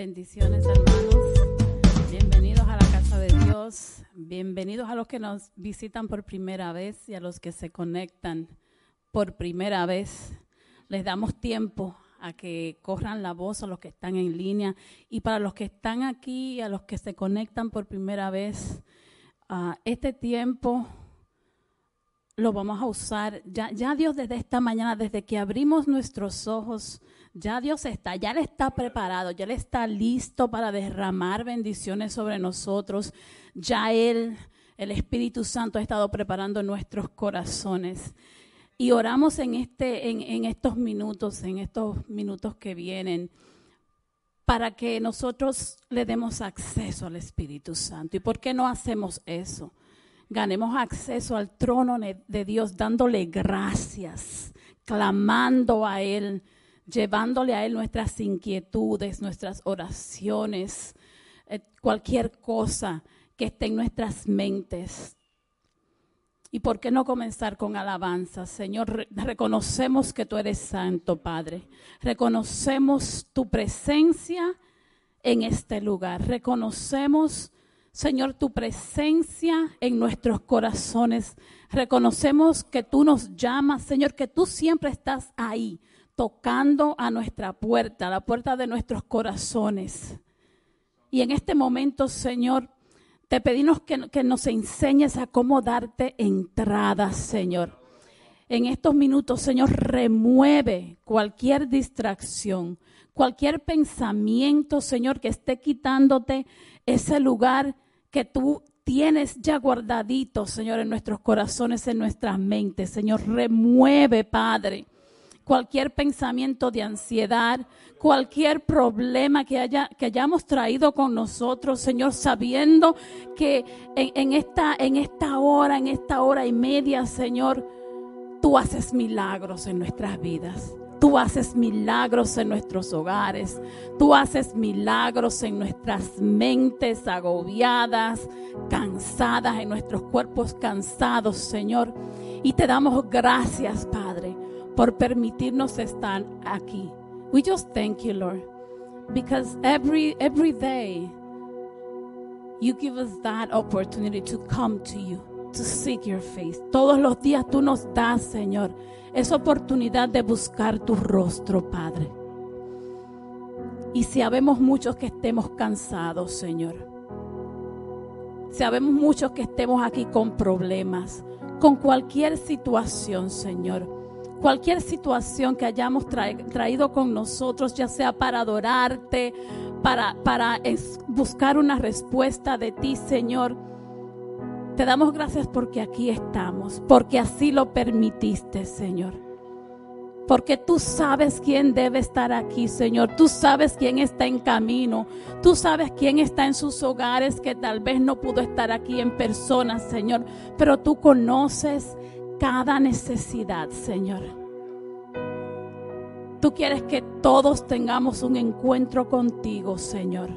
Bendiciones hermanos. Bienvenidos a la casa de Dios. Bienvenidos a los que nos visitan por primera vez y a los que se conectan por primera vez. Les damos tiempo a que corran la voz a los que están en línea y para los que están aquí a los que se conectan por primera vez. Uh, este tiempo lo vamos a usar. Ya, ya Dios desde esta mañana, desde que abrimos nuestros ojos, ya Dios está, ya Él está preparado, ya Él está listo para derramar bendiciones sobre nosotros. Ya Él, el Espíritu Santo, ha estado preparando nuestros corazones. Y oramos en, este, en, en estos minutos, en estos minutos que vienen, para que nosotros le demos acceso al Espíritu Santo. ¿Y por qué no hacemos eso? Ganemos acceso al trono de Dios dándole gracias, clamando a Él llevándole a Él nuestras inquietudes, nuestras oraciones, eh, cualquier cosa que esté en nuestras mentes. ¿Y por qué no comenzar con alabanza? Señor, reconocemos que tú eres santo, Padre. Reconocemos tu presencia en este lugar. Reconocemos, Señor, tu presencia en nuestros corazones. Reconocemos que tú nos llamas, Señor, que tú siempre estás ahí tocando a nuestra puerta, a la puerta de nuestros corazones. Y en este momento, Señor, te pedimos que, nos enseñes a cómo darte entrada, Señor. En estos minutos, Señor, remueve cualquier distracción, cualquier pensamiento, Señor, que esté quitándote ese lugar que tú tienes ya guardadito, Señor, en nuestros corazones, en nuestras mentes. Señor, remueve, Padre cualquier pensamiento de ansiedad, cualquier problema que, haya, que hayamos traído con nosotros, Señor, sabiendo que en, esta, en esta hora, en esta hora y media, Señor, tú haces milagros en nuestras vidas. Tú haces milagros en nuestros hogares. Tú haces milagros en nuestras mentes agobiadas, cansadas, en nuestros cuerpos cansados, Señor. Y te damos gracias, Padre por permitirnos estar aquí. We just thank you, Lord, because every every day you give us that opportunity to come to you, to seek your face. Todos los días tú nos das, Señor, esa oportunidad de buscar tu rostro, Padre. Y si habemos muchos que estemos cansados, Señor. Sabemos muchos que estemos aquí con problemas, con cualquier situación, Señor cualquier situación que hayamos traído con nosotros, ya sea para adorarte, para, para buscar una respuesta de ti, Señor. Te damos gracias porque aquí estamos, porque así lo permitiste, Señor. Porque tú sabes quién debe estar aquí, Señor. Tú sabes quién está en camino. Tú sabes quién está en sus hogares que tal vez no pudo estar aquí en persona, Señor. Pero tú conoces cada necesidad, Señor. Tú quieres que todos tengamos un encuentro contigo, Señor.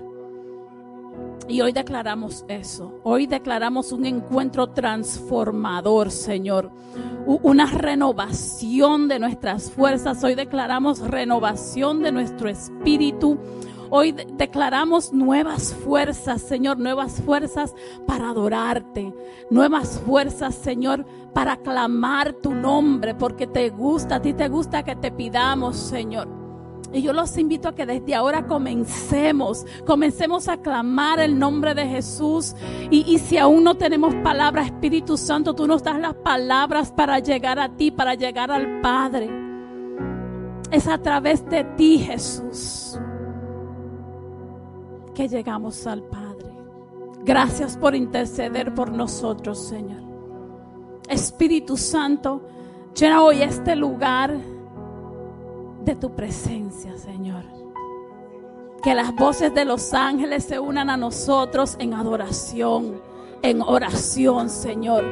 Y hoy declaramos eso. Hoy declaramos un encuentro transformador, Señor. Una renovación de nuestras fuerzas. Hoy declaramos renovación de nuestro espíritu. Hoy declaramos nuevas fuerzas, Señor, nuevas fuerzas para adorarte, nuevas fuerzas, Señor, para clamar tu nombre, porque te gusta, a ti te gusta que te pidamos, Señor. Y yo los invito a que desde ahora comencemos, comencemos a clamar el nombre de Jesús. Y, y, si aún no tenemos palabra, Espíritu Santo, tú nos das las palabras para llegar a ti, para llegar al Padre. Es a través de ti, Jesús que llegamos al Padre. Gracias por interceder por nosotros, Señor. Espíritu Santo, llena hoy este lugar de tu presencia, Señor. Que las voces de los ángeles se unan a nosotros en adoración, en oración, Señor.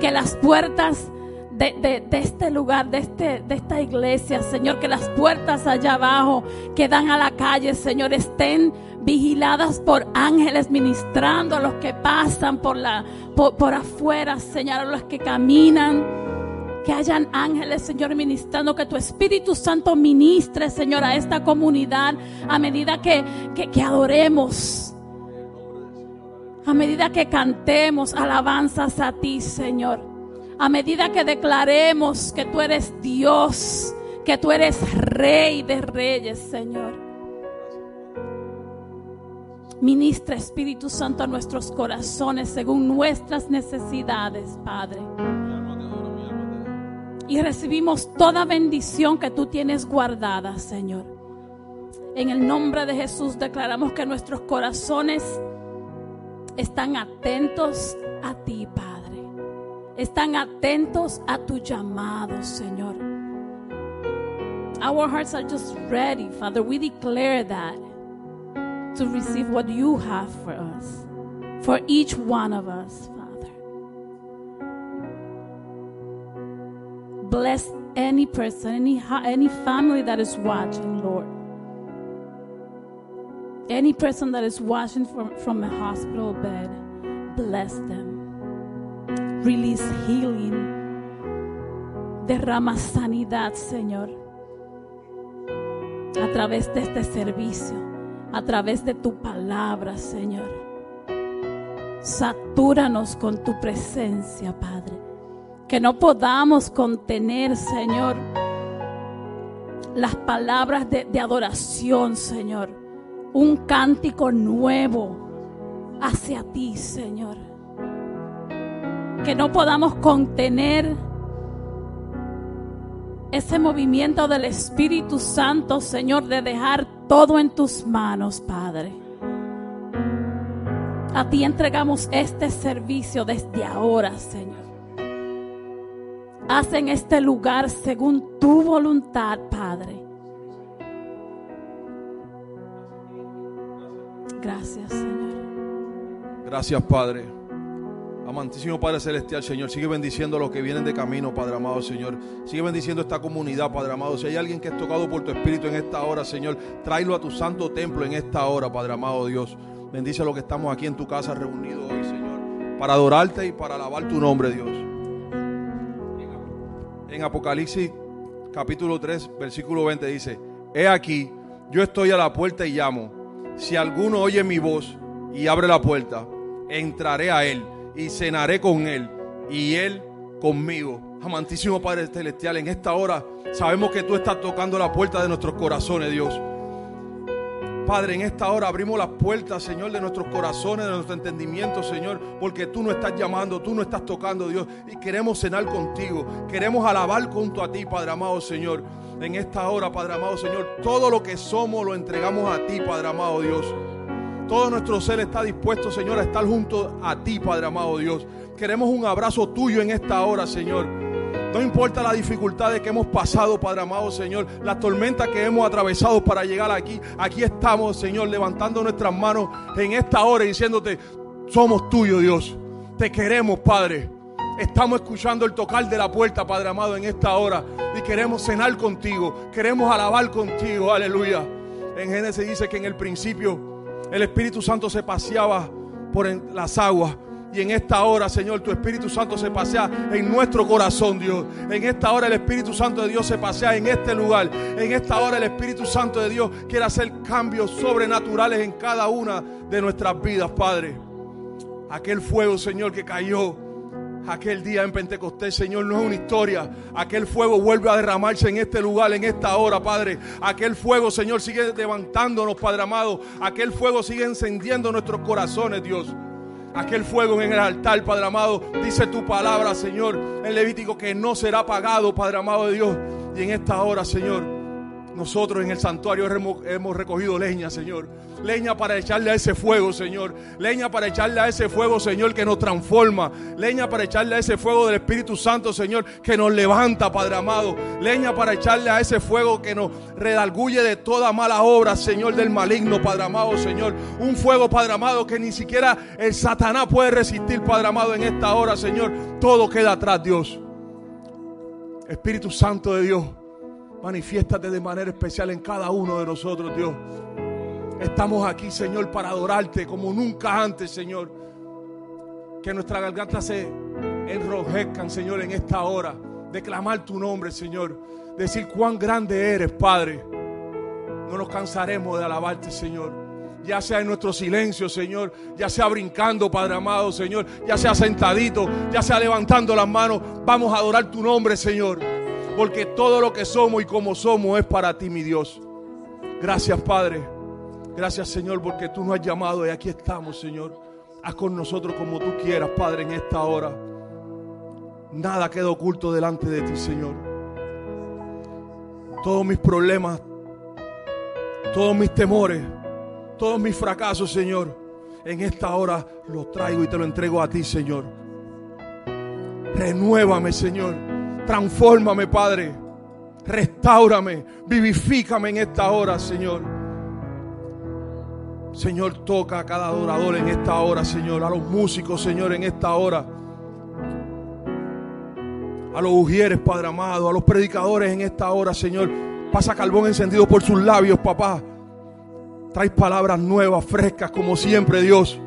Que las puertas de, este lugar, de, este, de esta iglesia, Señor, que las puertas allá abajo que dan a la calle, Señor, estén vigiladas por ángeles ministrando a los que pasan por, la, por, afuera, Señor, a los que caminan. Que hayan ángeles, Señor, ministrando, que tu Espíritu Santo ministre, Señor, a esta comunidad a medida que, que adoremos. A medida que cantemos alabanzas a ti, Señor. A medida que declaremos que tú eres Dios, que tú eres Rey de Reyes, Señor. Ministra Espíritu Santo a nuestros corazones según nuestras necesidades, Padre. Y recibimos toda bendición que tú tienes guardada, Señor. En el nombre de Jesús declaramos que nuestros corazones están atentos a ti, Padre. Están atentos a tu llamado, Señor. Our hearts are just ready, Father. We declare that to receive what you have for us, for each one of us, Father. Bless any person, any, any family that is watching, Lord. Any person that is watching from, from a hospital bed, bless them. Release healing. Derrama sanidad, Señor, a través de este servicio a través de tu palabra, Señor. Satúranos con tu presencia, Padre. Que no podamos contener, Señor, las palabras de, adoración, Señor. Un cántico nuevo hacia ti, Señor. Que no podamos contener ese movimiento del Espíritu Santo, Señor, de dejar todo en tus manos, Padre. A ti entregamos este servicio desde ahora, Señor. Haz en este lugar según tu voluntad, Padre. Gracias, Señor. Gracias, Padre. Amantísimo Padre Celestial, Señor, sigue bendiciendo a los que vienen de camino, Padre amado, Señor. Sigue bendiciendo esta comunidad, Padre amado. Si hay alguien que es tocado por tu Espíritu en esta hora, Señor, tráelo a tu santo templo en esta hora, Padre amado Dios. Bendice a los que estamos aquí en tu casa reunidos hoy, Señor, para adorarte y para alabar tu nombre, Dios. En Apocalipsis capítulo 3, versículo 20 dice, He aquí, yo estoy a la puerta y llamo. Si alguno oye mi voz y abre la puerta, entraré a él y cenaré con Él y Él conmigo. Amantísimo Padre Celestial, en esta hora sabemos que tú estás tocando la puerta de nuestros corazones, Dios. Padre, en esta hora abrimos las puertas, Señor, de nuestros corazones, de nuestro entendimiento, Señor, porque tú no estás llamando, tú no estás tocando, Dios, y queremos cenar contigo, queremos alabar junto a ti, Padre amado, Señor. En esta hora, Padre amado, Señor, todo lo que somos lo entregamos a ti, Padre amado, Dios. Todo nuestro ser está dispuesto, Señor, a estar junto a ti, Padre amado Dios. Queremos un abrazo tuyo en esta hora, Señor. No importa las dificultades que hemos pasado, Padre amado, Señor, las tormentas que hemos atravesado para llegar aquí. Aquí estamos, Señor, levantando nuestras manos en esta hora y diciéndote, somos tuyos, Dios. Te queremos, Padre. Estamos escuchando el tocar de la puerta, Padre amado, en esta hora. Y queremos cenar contigo. Queremos alabar contigo. Aleluya. En Génesis dice que en el principio el Espíritu Santo se paseaba por las aguas. Y en esta hora, Señor, tu Espíritu Santo se pasea en nuestro corazón, Dios. En esta hora el Espíritu Santo de Dios se pasea en este lugar. En esta hora el Espíritu Santo de Dios quiere hacer cambios sobrenaturales en cada una de nuestras vidas, Padre. Aquel fuego, Señor, que cayó Aquel día en Pentecostés, Señor, no es una historia. Aquel fuego vuelve a derramarse en este lugar, en esta hora, Padre. Aquel fuego, Señor, sigue levantándonos, Padre amado. Aquel fuego sigue encendiendo nuestros corazones, Dios. Aquel fuego en el altar, Padre amado, dice tu palabra, Señor, en Levítico, que no será apagado, Padre amado de Dios. Y en esta hora, Señor, nosotros en el santuario hemos, recogido leña, Señor. Leña para echarle a ese fuego, Señor. Leña para echarle a ese fuego, Señor, que nos transforma. Leña para echarle a ese fuego del Espíritu Santo, Señor, que nos levanta, Padre amado. Leña para echarle a ese fuego que nos redalguye de toda mala obra, Señor, del maligno, Padre amado, Señor. Un fuego, Padre amado, que ni siquiera el Satanás puede resistir, Padre amado, en esta hora, Señor. Todo queda atrás, Dios. Espíritu Santo de Dios. Manifiéstate de manera especial en cada uno de nosotros, Dios. Estamos aquí, Señor, para adorarte como nunca antes, Señor. Que nuestras gargantas se enrojezcan, Señor, en esta hora de clamar tu nombre, Señor. Decir cuán grande eres, Padre. No nos cansaremos de alabarte, Señor. Ya sea en nuestro silencio, Señor. Ya sea brincando, Padre amado, Señor. Ya sea sentadito, ya sea levantando las manos. Vamos a adorar tu nombre, Señor. Porque todo lo que somos y como somos es para ti, mi Dios. Gracias, Padre. Gracias, Señor, porque tú nos has llamado y aquí estamos, Señor. Haz con nosotros como tú quieras, Padre, en esta hora. Nada queda oculto delante de ti, Señor. Todos mis problemas, todos mis temores, todos mis fracasos, Señor, en esta hora los traigo y te lo entrego a ti, Señor. Renuévame, Señor. Transfórmame, Padre. Restáurame, vivifícame en esta hora, Señor. Señor, toca a cada adorador en esta hora, Señor. A los músicos, Señor, en esta hora a los ujieres, Padre amado, a los predicadores en esta hora, Señor. Pasa carbón encendido por sus labios, papá. Trae palabras nuevas, frescas, como siempre, Dios.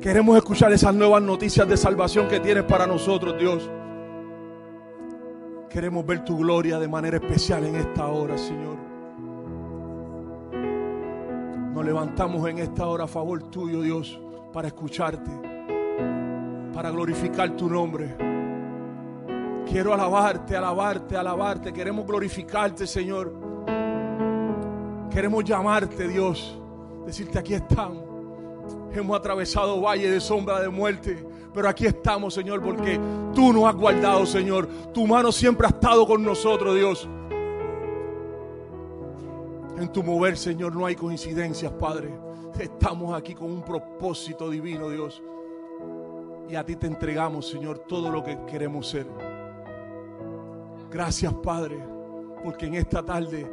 Queremos escuchar esas nuevas noticias de salvación que tienes para nosotros, Dios. Queremos ver tu gloria de manera especial en esta hora, Señor. Nos levantamos en esta hora a favor tuyo, Dios, para escucharte, para glorificar tu nombre. Quiero alabarte, alabarte, alabarte. Queremos glorificarte, Señor. Queremos llamarte, Dios. Decirte, aquí estamos. Hemos atravesado valle de sombra de muerte. Pero aquí estamos, Señor, porque tú nos has guardado, Señor. Tu mano siempre ha estado con nosotros, Dios. En tu mover, Señor, no hay coincidencias, Padre. Estamos aquí con un propósito divino, Dios. Y a ti te entregamos, Señor, todo lo que queremos ser. Gracias, Padre, porque en esta tarde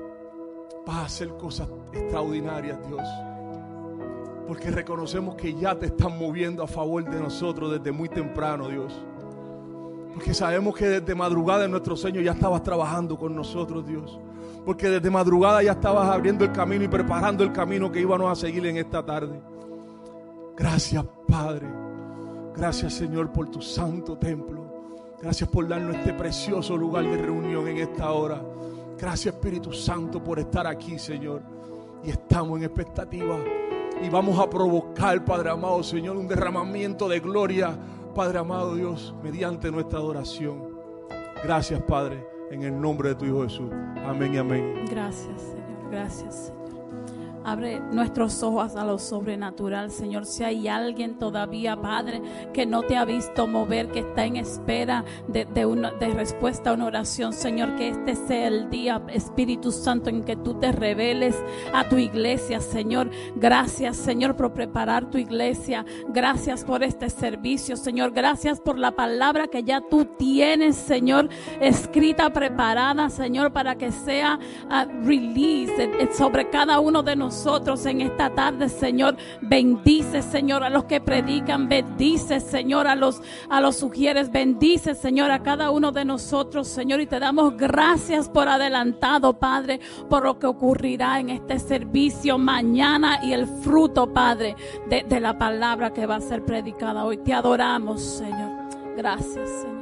vas a hacer cosas extraordinarias, Dios. Porque reconocemos que ya te están moviendo a favor de nosotros desde muy temprano, Dios. Porque sabemos que desde madrugada en nuestro sueño ya estabas trabajando con nosotros, Dios. Porque desde madrugada ya estabas abriendo el camino y preparando el camino que íbamos a seguir en esta tarde. Gracias, Padre. Gracias, Señor, por tu santo templo. Gracias por darnos este precioso lugar de reunión en esta hora. Gracias Espíritu Santo por estar aquí, Señor. Y estamos en expectativa. Y vamos a provocar, Padre amado, Señor, un derramamiento de gloria, Padre amado Dios, mediante nuestra adoración. Gracias, Padre, en el nombre de tu Hijo Jesús. Amén y amén. Gracias, Señor. Gracias. Abre nuestros ojos a lo sobrenatural, Señor. Si hay alguien todavía, Padre, que no te ha visto mover, que está en espera de, una, de respuesta a una oración, Señor, que este sea el día, Espíritu Santo, en que tú te reveles a tu iglesia, Señor. Gracias, Señor, por preparar tu iglesia. Gracias por este servicio, Señor. Gracias por la palabra que ya tú tienes, Señor, escrita, preparada, Señor, para que sea uh, release sobre cada uno de nosotros nosotros en esta tarde, Señor. Bendice, Señor, a los que predican. Bendice, Señor, a los, a los sugieres. Bendice, Señor, a cada uno de nosotros, Señor. Y te damos gracias por adelantado, Padre, por lo que ocurrirá en este servicio mañana y el fruto, Padre, de, de la palabra que va a ser predicada hoy. Te adoramos, Señor. Gracias, Señor.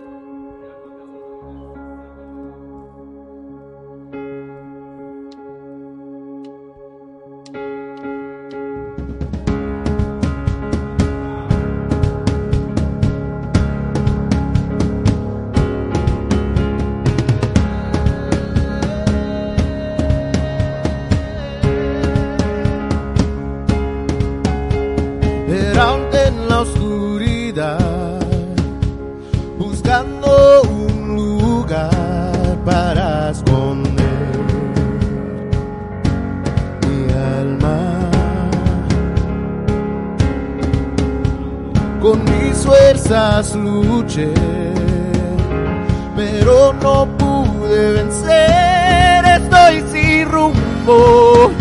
Pero no pude vencer. Estoy sin rumbo,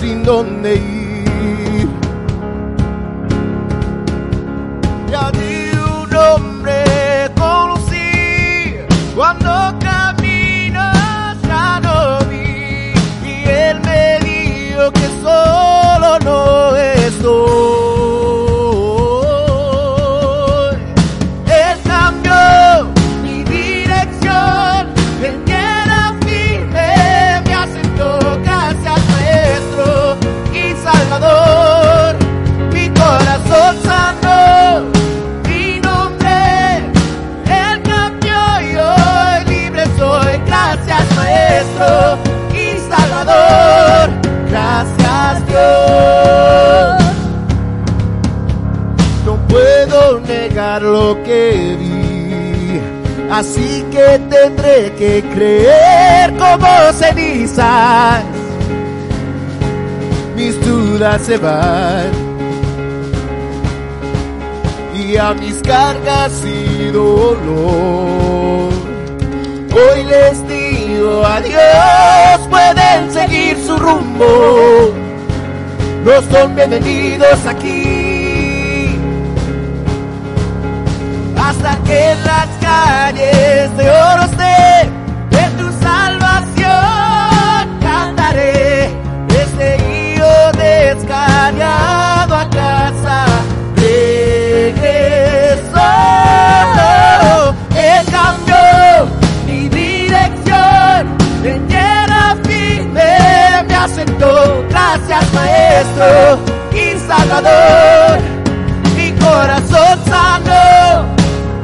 sin dónde ir. Se van. Y a mis cargas y dolor. Hoy les digo adiós, pueden seguir su rumbo. No son bienvenidos aquí. Hasta que en las calles de oro esté Maestro y Salvador, mi corazón sano,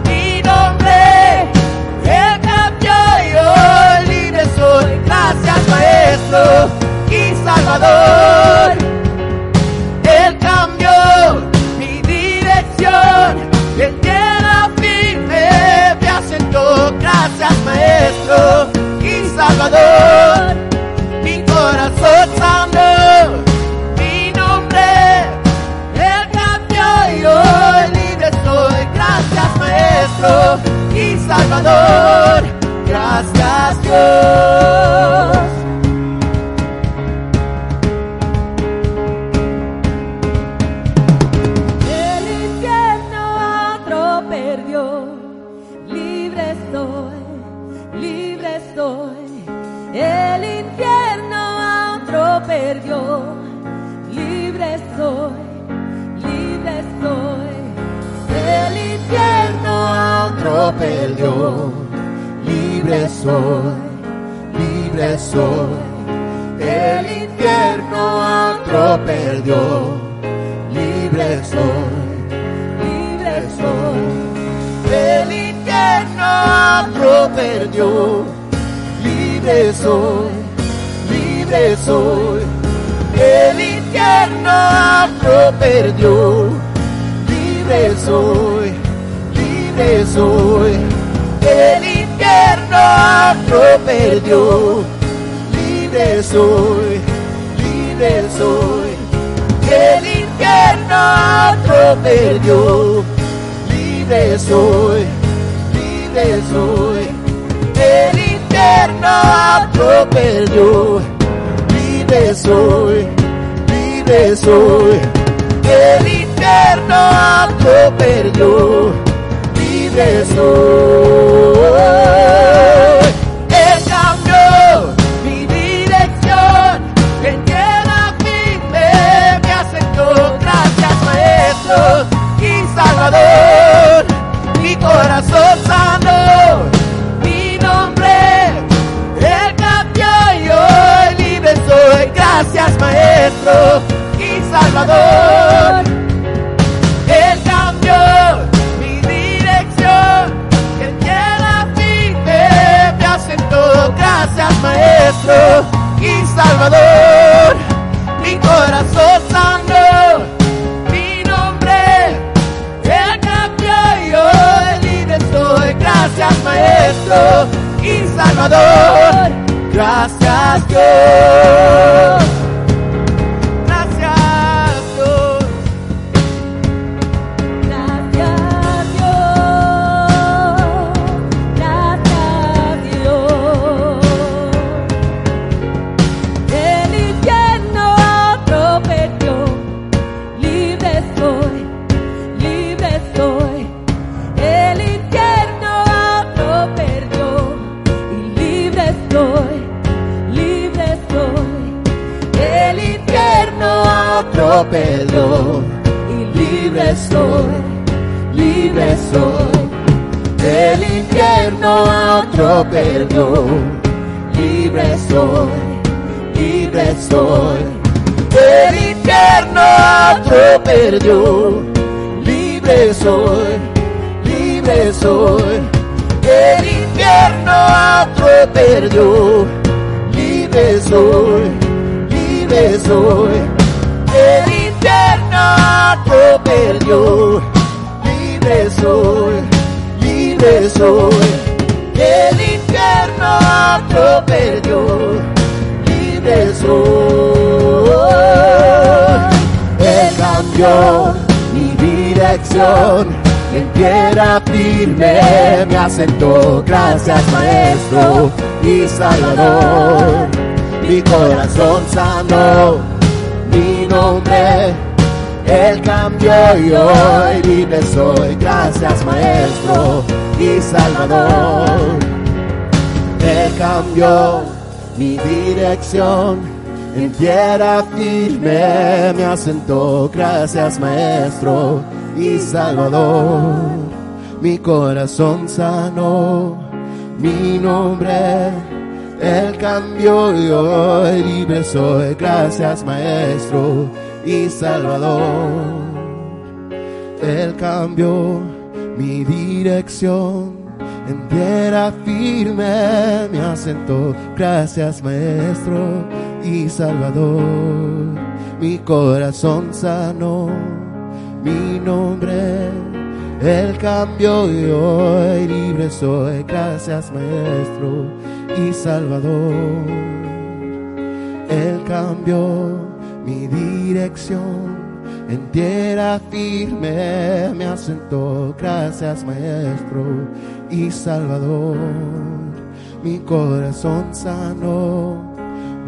mi nombre, Él cambió y hoy libre soy. Gracias Maestro y Salvador. Él cambió mi dirección. En tierra firme me asentó. Gracias, Maestro y Salvador. Salvador. Gracias, Dios. Perdió, libre soy, libre soy. El infierno otro libre soy, libre soy. El infierno otro libre soy, libre soy. El infierno otro libre soy, libre soy. El infierno otro perdió, libre soy, libre soy. El infierno otro perdió, libre soy, libre soy. El infierno otro perdió, libre soy, libre soy. El infierno otro perdió, libre soy. Él cambió mi dirección, en tierra firme me aceptó. Gracias Maestro y Salvador, mi corazón sano, mi nombre, Él cambió y hoy libre soy. Gracias Maestro y Salvador. Y Salvador, mi corazón sano, mi nombre, Él cambió y hoy libre soy. Gracias Maestro y Salvador, gracias Dios. Y libre soy, libre soy. El infierno a otro perdió, libre soy, libre soy. El infierno a otro perdió, libre soy, libre soy. El infierno a otro perdió, libre soy, libre soy. Perdió, libre soy, libre soy. El infierno otro perdió, libre soy. Él cambió mi dirección, en tierra firme me asentó. Gracias Maestro y Salvador, mi corazón sanó, mi nombre él cambió y hoy libre soy. Gracias Maestro y Salvador. Él cambió mi dirección. En tierra firme me asentó. Gracias Maestro y Salvador. Mi corazón sanó. Mi nombre. Él cambió y hoy libre soy. Gracias Maestro y Salvador. Él cambió mi dirección. En tierra firme me asentó. Gracias Maestro y Salvador. Mi corazón sanó. Mi nombre. Él cambió y hoy libre soy. Gracias Maestro y Salvador. Él cambió mi dirección. En tierra firme me asentó, gracias Maestro y Salvador. Mi corazón sanó,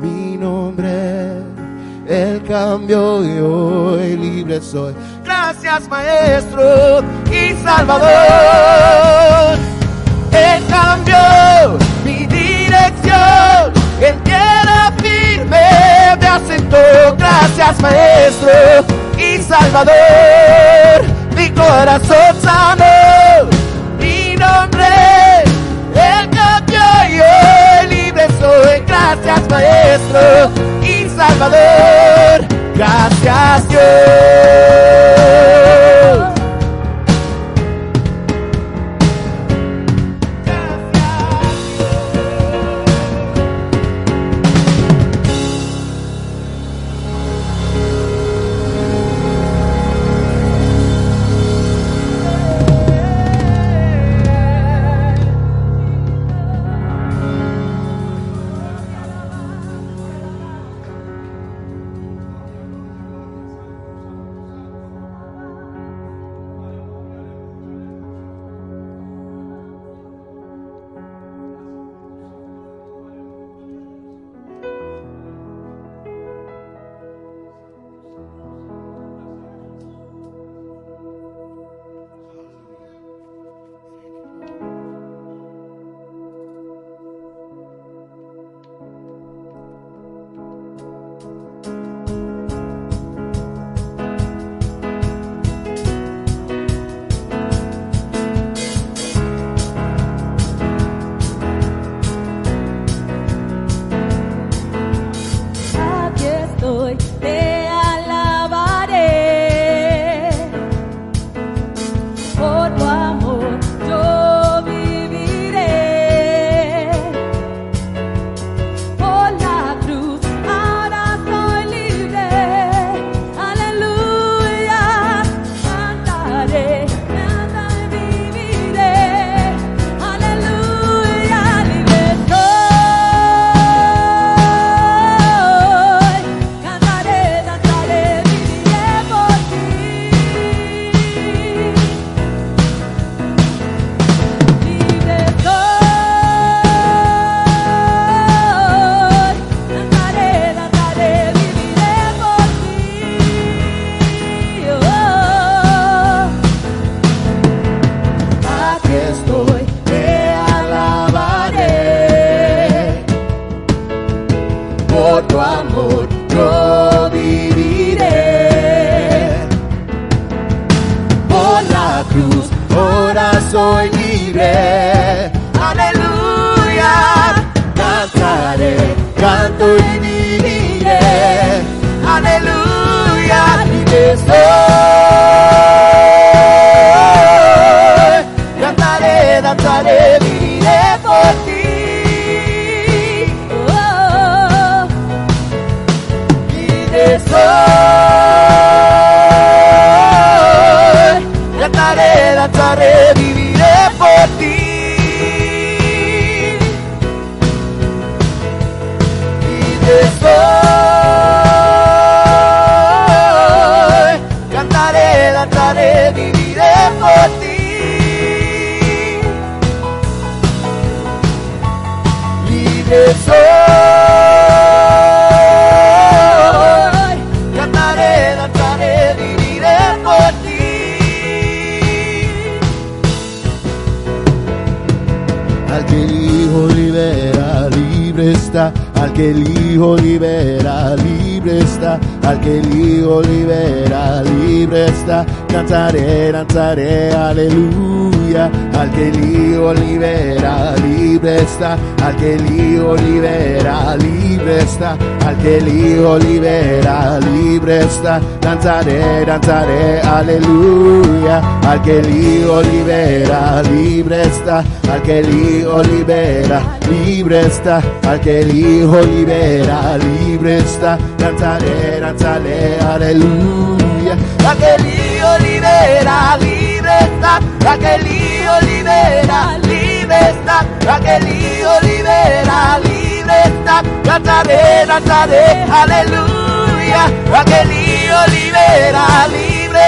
mi nombre, el cambio y hoy libre soy. Gracias Maestro y Salvador. El cambio, mi dirección, gracias Maestro y Salvador. Mi corazón sanó, mi nombre, el cambio y hoy libre soy, gracias Maestro y Salvador. Gracias Dios. Está, cantaré, cantaré, aleluya, al que el Hijo libera, libre está, al que el Hijo libera, libre está, al que el Hijo libera, libre está, cantaré, cantaré, aleluya, al que el Hijo libera, libre está, al que el Hijo libera, libre está, al que el Hijo libera, libre está, cantaré, cantaré, aleluya, al Hijo libera,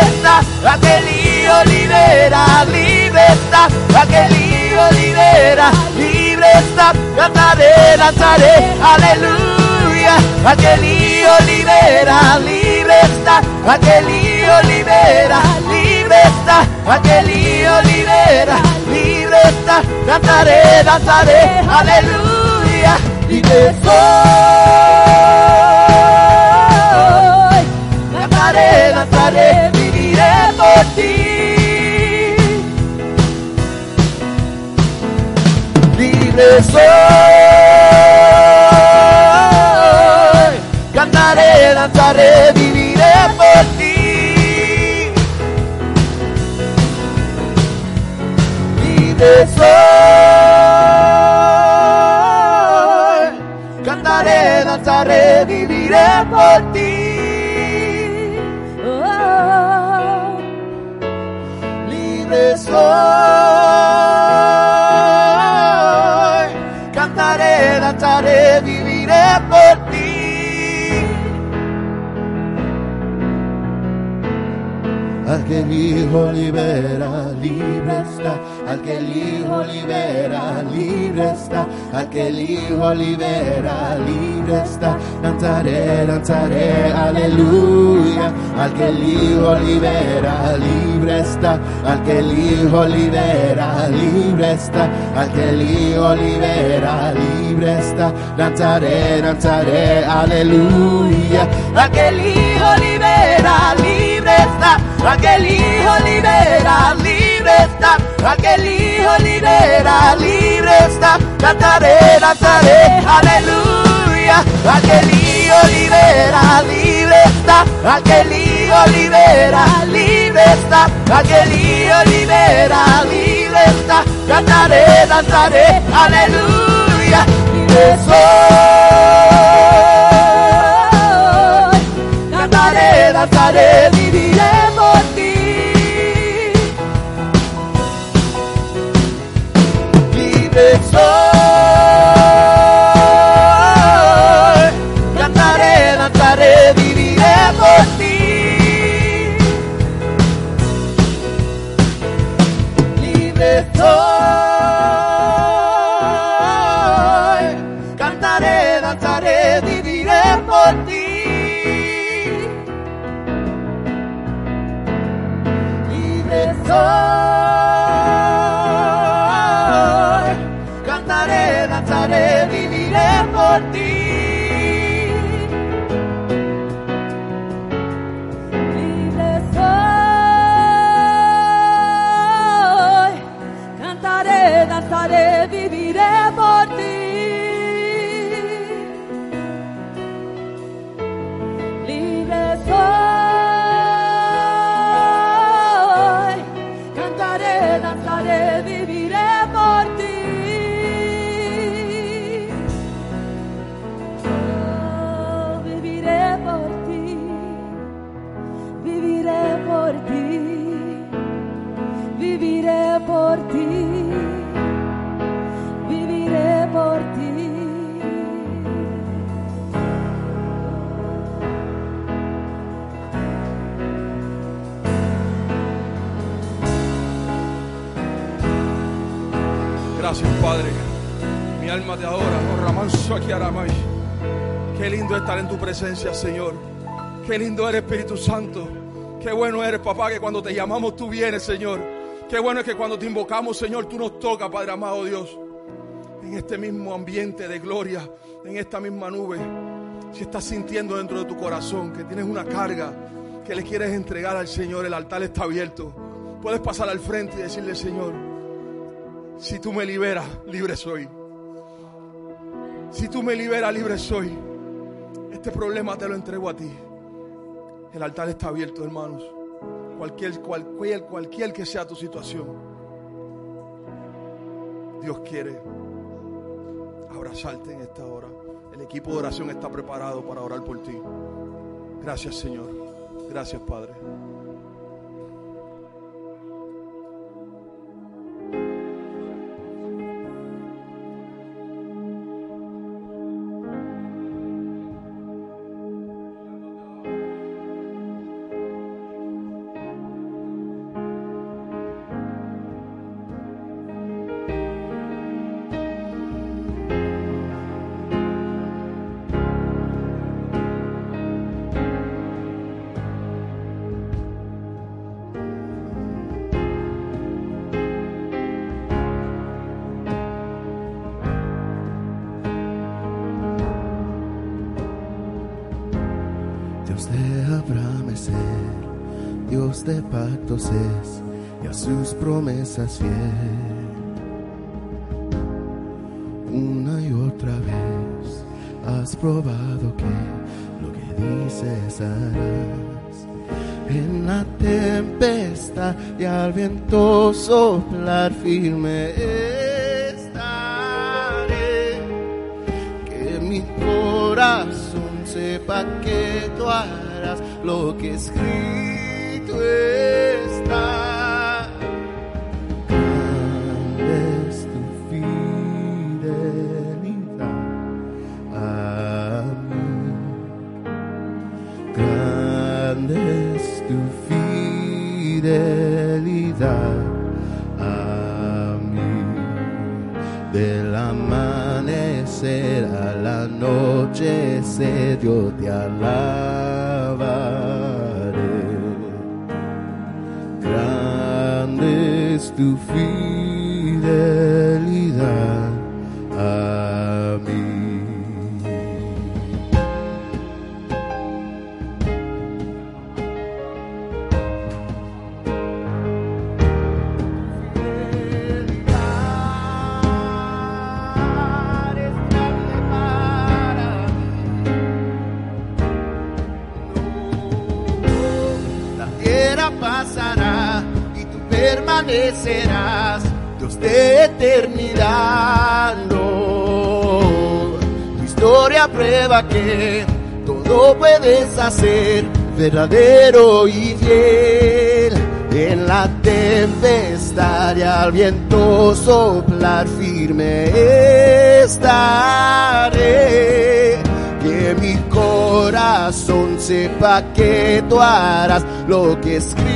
está, al que Hijo libera, está, al que Hijo libera, está, cantaré, cantaré, aleluya, al que Hijo libera, está, al que Hijo libera, está, al que Hijo libera, está, cantaré, cantaré, aleluya, libre soy, cantaré, cantaré, viviré por ti. libre soy. Cantaré, danzaré, viviré por ti. Libre soy. Cantaré, danzaré, viviré por ti. Hijo libera, libre está. Al Hijo libera, libre está. Al Hijo libera, libre está. Cantaré, danzaré, aleluya. Al que el Hijo libera, libre está. Al Hijo libera, libre está. Al Hijo libera, libre está. Danzaré, danzaré, aleluya. Al Hijo libera, libre está. Al que el Hijo libera, libre está. Al que el Hijo libera, libre está. Cantaré, danzaré, aleluya. Al que el Hijo libera, libre está. Al que el Hijo libera, libre está. Al que el Hijo libera, libre está. Cantaré, danzaré, aleluya. Libre soy. Cantaré, danzaré, viviré Libre soy. Qué lindo estar en tu presencia, Señor. Qué lindo eres, Espíritu Santo. Qué bueno eres, papá, que cuando te llamamos tú vienes, Señor. Qué bueno es que cuando te invocamos, Señor, tú nos tocas, Padre amado Dios. en este mismo ambiente de gloria, en esta misma nube, si estás sintiendo dentro de tu corazón que tienes una carga que le quieres entregar al Señor, el altar está abierto. Puedes pasar al frente y decirle, Señor, si tú me liberas, libre soy. Si tú me liberas, libre soy. Este problema te lo entrego a ti. El altar está abierto, hermanos. Cualquier, cualquier, cualquier que sea tu situación. Dios quiere abrazarte en esta hora. El equipo de oración está preparado para orar por ti. Gracias, Señor. Gracias, Padre. De pactos es, y a sus promesas fiel. Una y otra vez has probado que lo que dices harás. En la tempestad y al viento soplar firme estaré que mi corazón sepa que tú harás lo que escrito está. Todo puedes hacer, verdadero y fiel. En la tempestad y al viento soplar firme estaré que mi corazón sepa que tú harás lo que escrito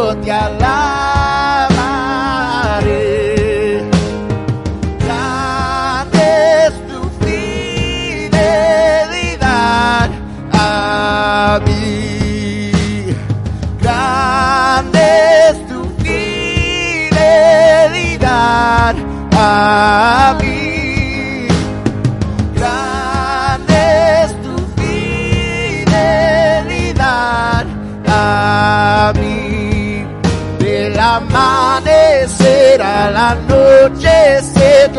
yo te alabaré.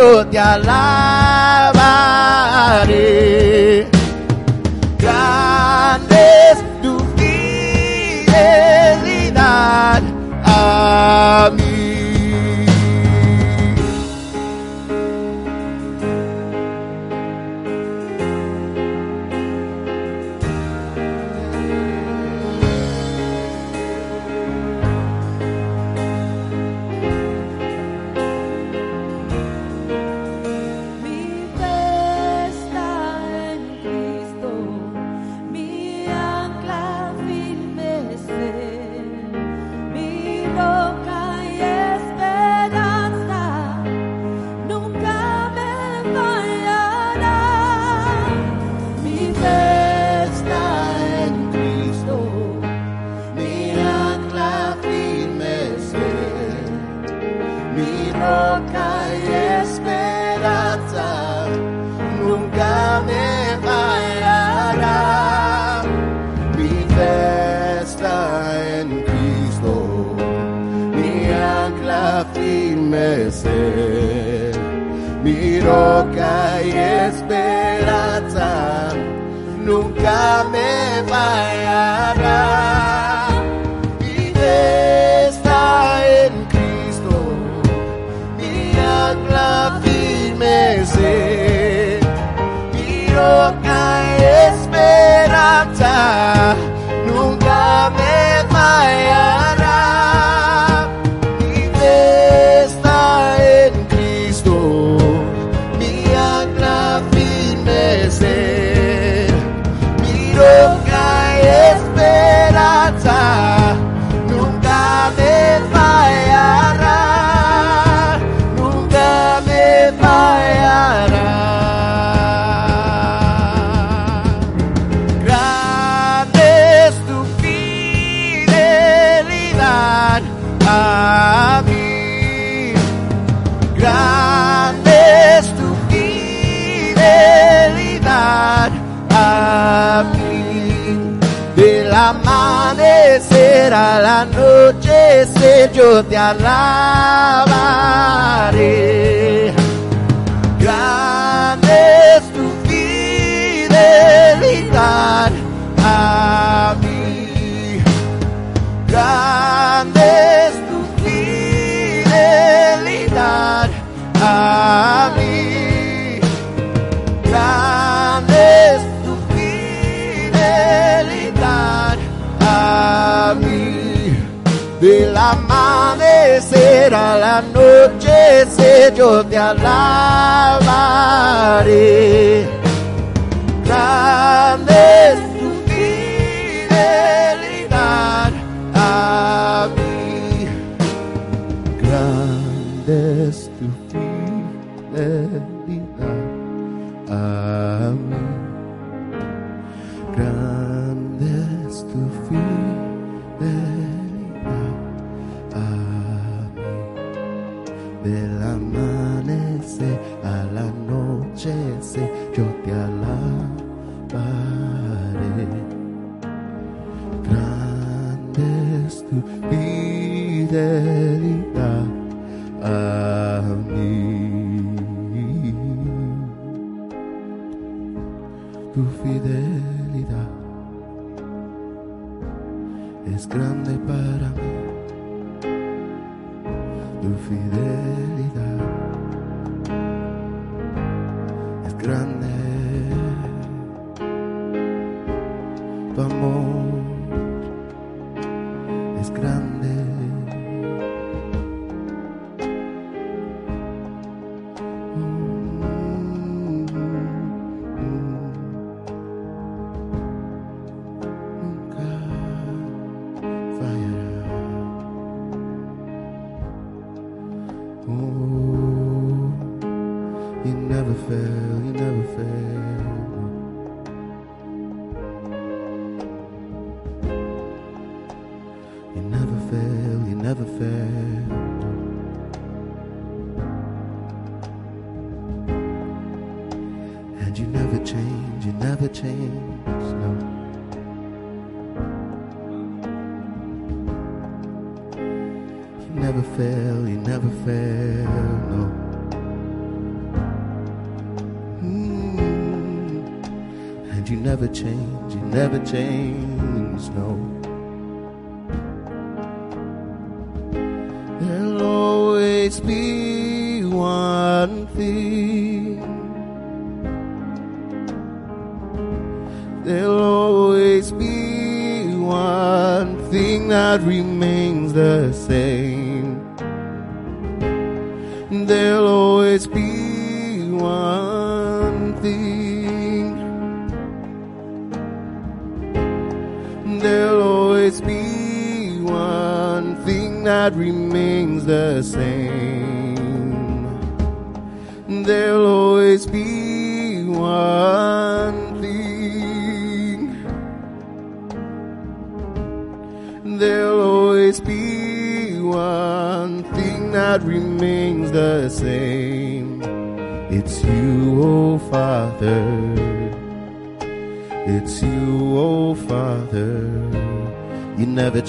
Yo te alabaré. Grande es tu fidelidad a mí. Never change,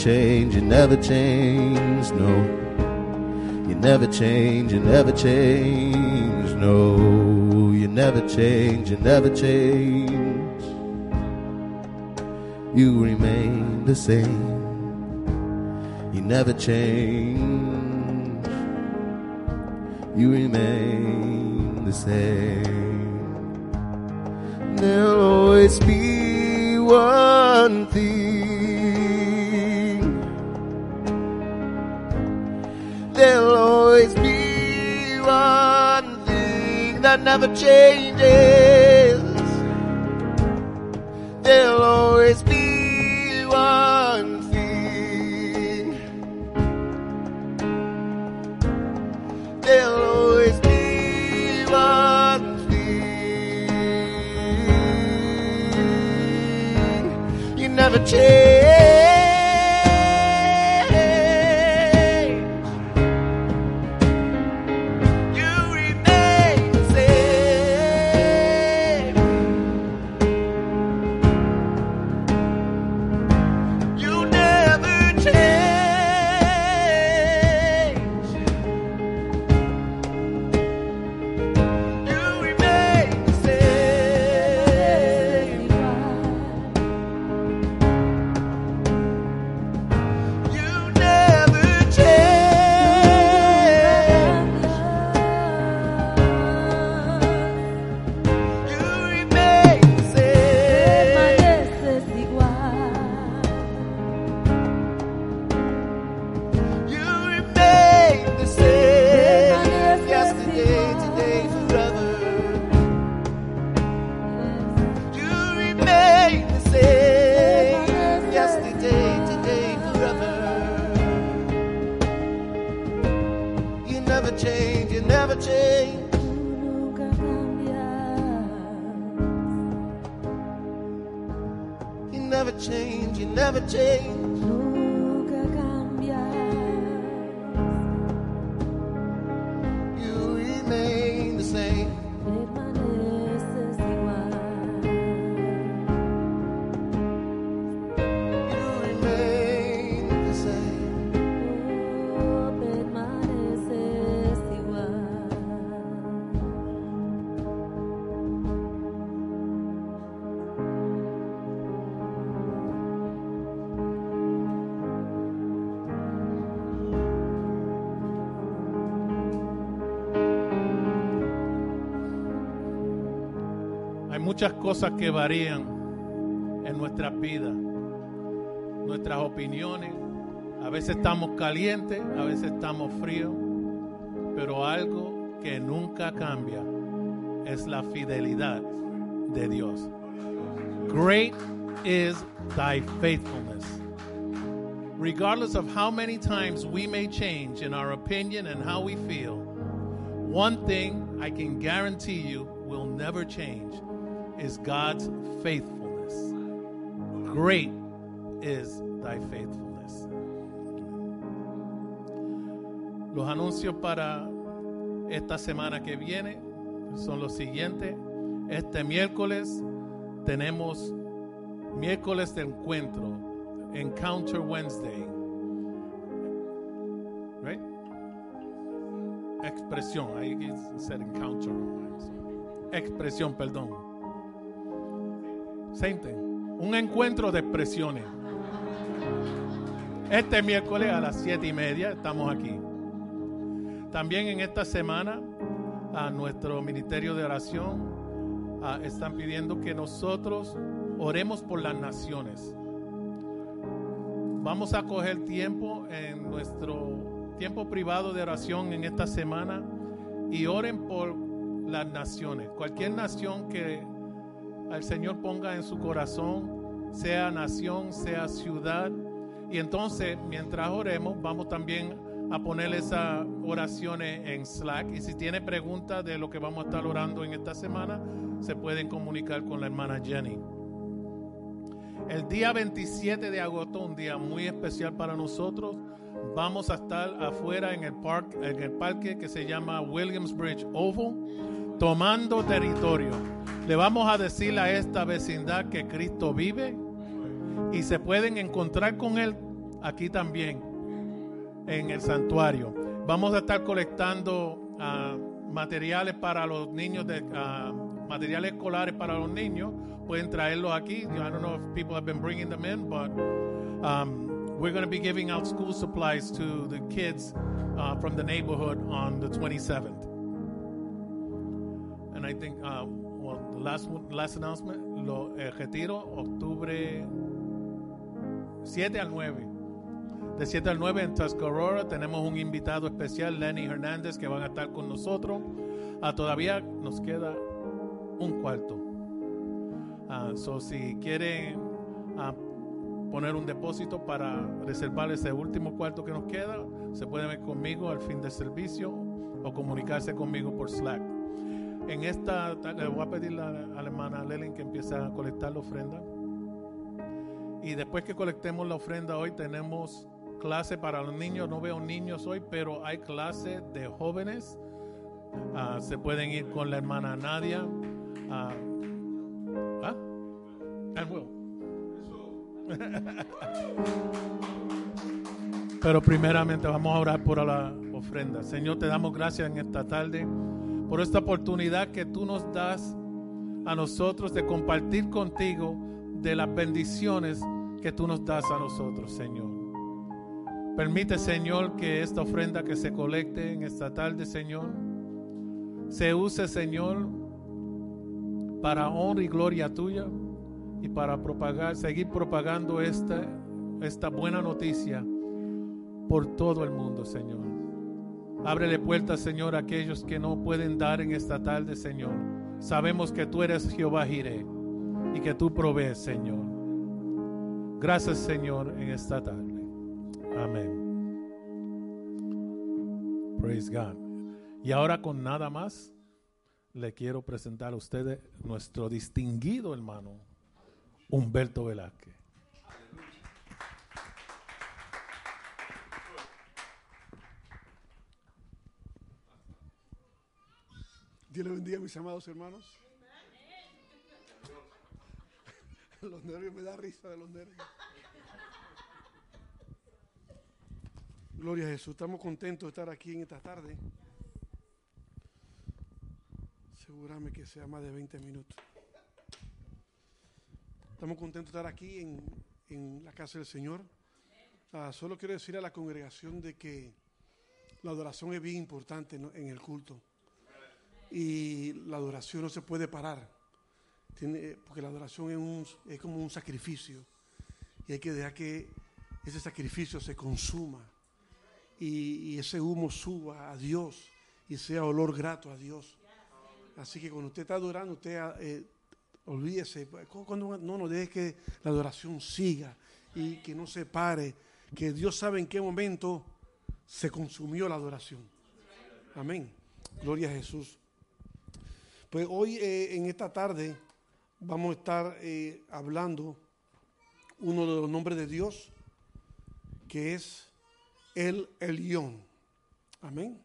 change, you never change, no. You never change, you never change. No, you never change, you never change. You remain the same. You never change. You remain the same. There'll always be changes. Change, you never change. You never change, you never change. Muchas cosas que varían en nuestras vidas, nuestras opiniones. A veces estamos calientes, a veces estamos fríos, pero algo que nunca cambia es la fidelidad de Dios. Great is thy faithfulness. Regardless of how many times we may change in our opinion and how we feel, one thing I can guarantee you will never change is God's faithfulness. Great is thy faithfulness. Los anuncios para esta semana que viene son los siguientes. Este miércoles tenemos miércoles de encuentro, Encounter Wednesday. Right? Expresión, ahí said encounter. Expresión, perdón. Thing. Un encuentro de expresiones. Este miércoles a las siete y media estamos aquí. También en esta semana a nuestro ministerio de oración están pidiendo que nosotros oremos por las naciones. Vamos a coger tiempo en nuestro tiempo privado de oración en esta semana y oren por las naciones. Cualquier nación que al Señor ponga en su corazón, sea nación, sea ciudad. Y entonces, mientras oremos, vamos también a poner esas oraciones en Slack. Y si tiene preguntas de lo que vamos a estar orando en esta semana, se pueden comunicar con la hermana Jenny. El día 27 de agosto, un día muy especial para nosotros, vamos a estar afuera en el, park, en el parque que se llama Williamsbridge Oval, tomando territorio. Le vamos a decir a esta vecindad que Cristo vive y se pueden encontrar con Él aquí también, en el santuario. Vamos a estar colectando ah, materiales para los niños, de, ah, materiales escolares para los niños. Pueden traerlos aquí. I don't know if people have been bringing them in, but um, we're going to be giving out school supplies to the kids uh, from the neighborhood on the 27th. And I think, uh, last last announcement, lo, el retiro, octubre 7 al 9. De 7 al 9 en Tuscarora tenemos un invitado especial, Lenny Hernández, que van a estar con nosotros. Ah, todavía nos queda un cuarto. Ah, si quieren ah, poner un depósito para reservar ese último cuarto que nos queda, se pueden ver conmigo al fin del servicio o comunicarse conmigo por Slack. En esta, le voy a pedir a, la hermana Lelen que empiece a colectar la ofrenda. Y después que colectemos la ofrenda hoy, tenemos clase para los niños. No veo niños hoy, pero hay clase de jóvenes. Ah, se pueden ir con la hermana Nadia. Will. Pero primeramente vamos a orar por la ofrenda. Señor, te damos gracias en esta tarde por esta oportunidad que tú nos das a nosotros de compartir contigo de las bendiciones que tú nos das a nosotros, Señor. Permite, Señor, que esta ofrenda que se colecte en esta tarde, Señor, se use, Señor, para honra y gloria tuya y para propagar, seguir propagando esta, esta buena noticia por todo el mundo, Señor. Ábrele puertas, Señor, a aquellos que no pueden dar en esta tarde, Señor. Sabemos que tú eres Jehová Jireh y que tú provees, Señor. Gracias, Señor, en esta tarde. Amén. Praise God. Y ahora con nada más, le quiero presentar a ustedes nuestro distinguido hermano, Humberto Velázquez. Dios le bendiga, mis amados hermanos. Los nervios me da risa de los nervios. Gloria a Jesús. Estamos contentos de estar aquí en esta tarde. Segurame que sea más de 20 minutos. Estamos contentos de estar aquí en, en la casa del Señor. Ah, solo quiero decir a la congregación de que la adoración es bien importante en el culto. Y la adoración no se puede parar. Porque la adoración es, un, es como un sacrificio. Y hay que dejar que ese sacrificio se consuma. Y, ese humo suba a Dios. Y sea olor grato a Dios. Así que cuando usted está adorando, usted eh, olvídese. Cuando no nos deje que la adoración siga. Y que no se pare. Que Dios sabe en qué momento se consumió la adoración. Amén. Gloria a Jesús. Pues hoy eh, en esta tarde vamos a estar eh, hablando uno de los nombres de Dios, que es el Elión. Amén.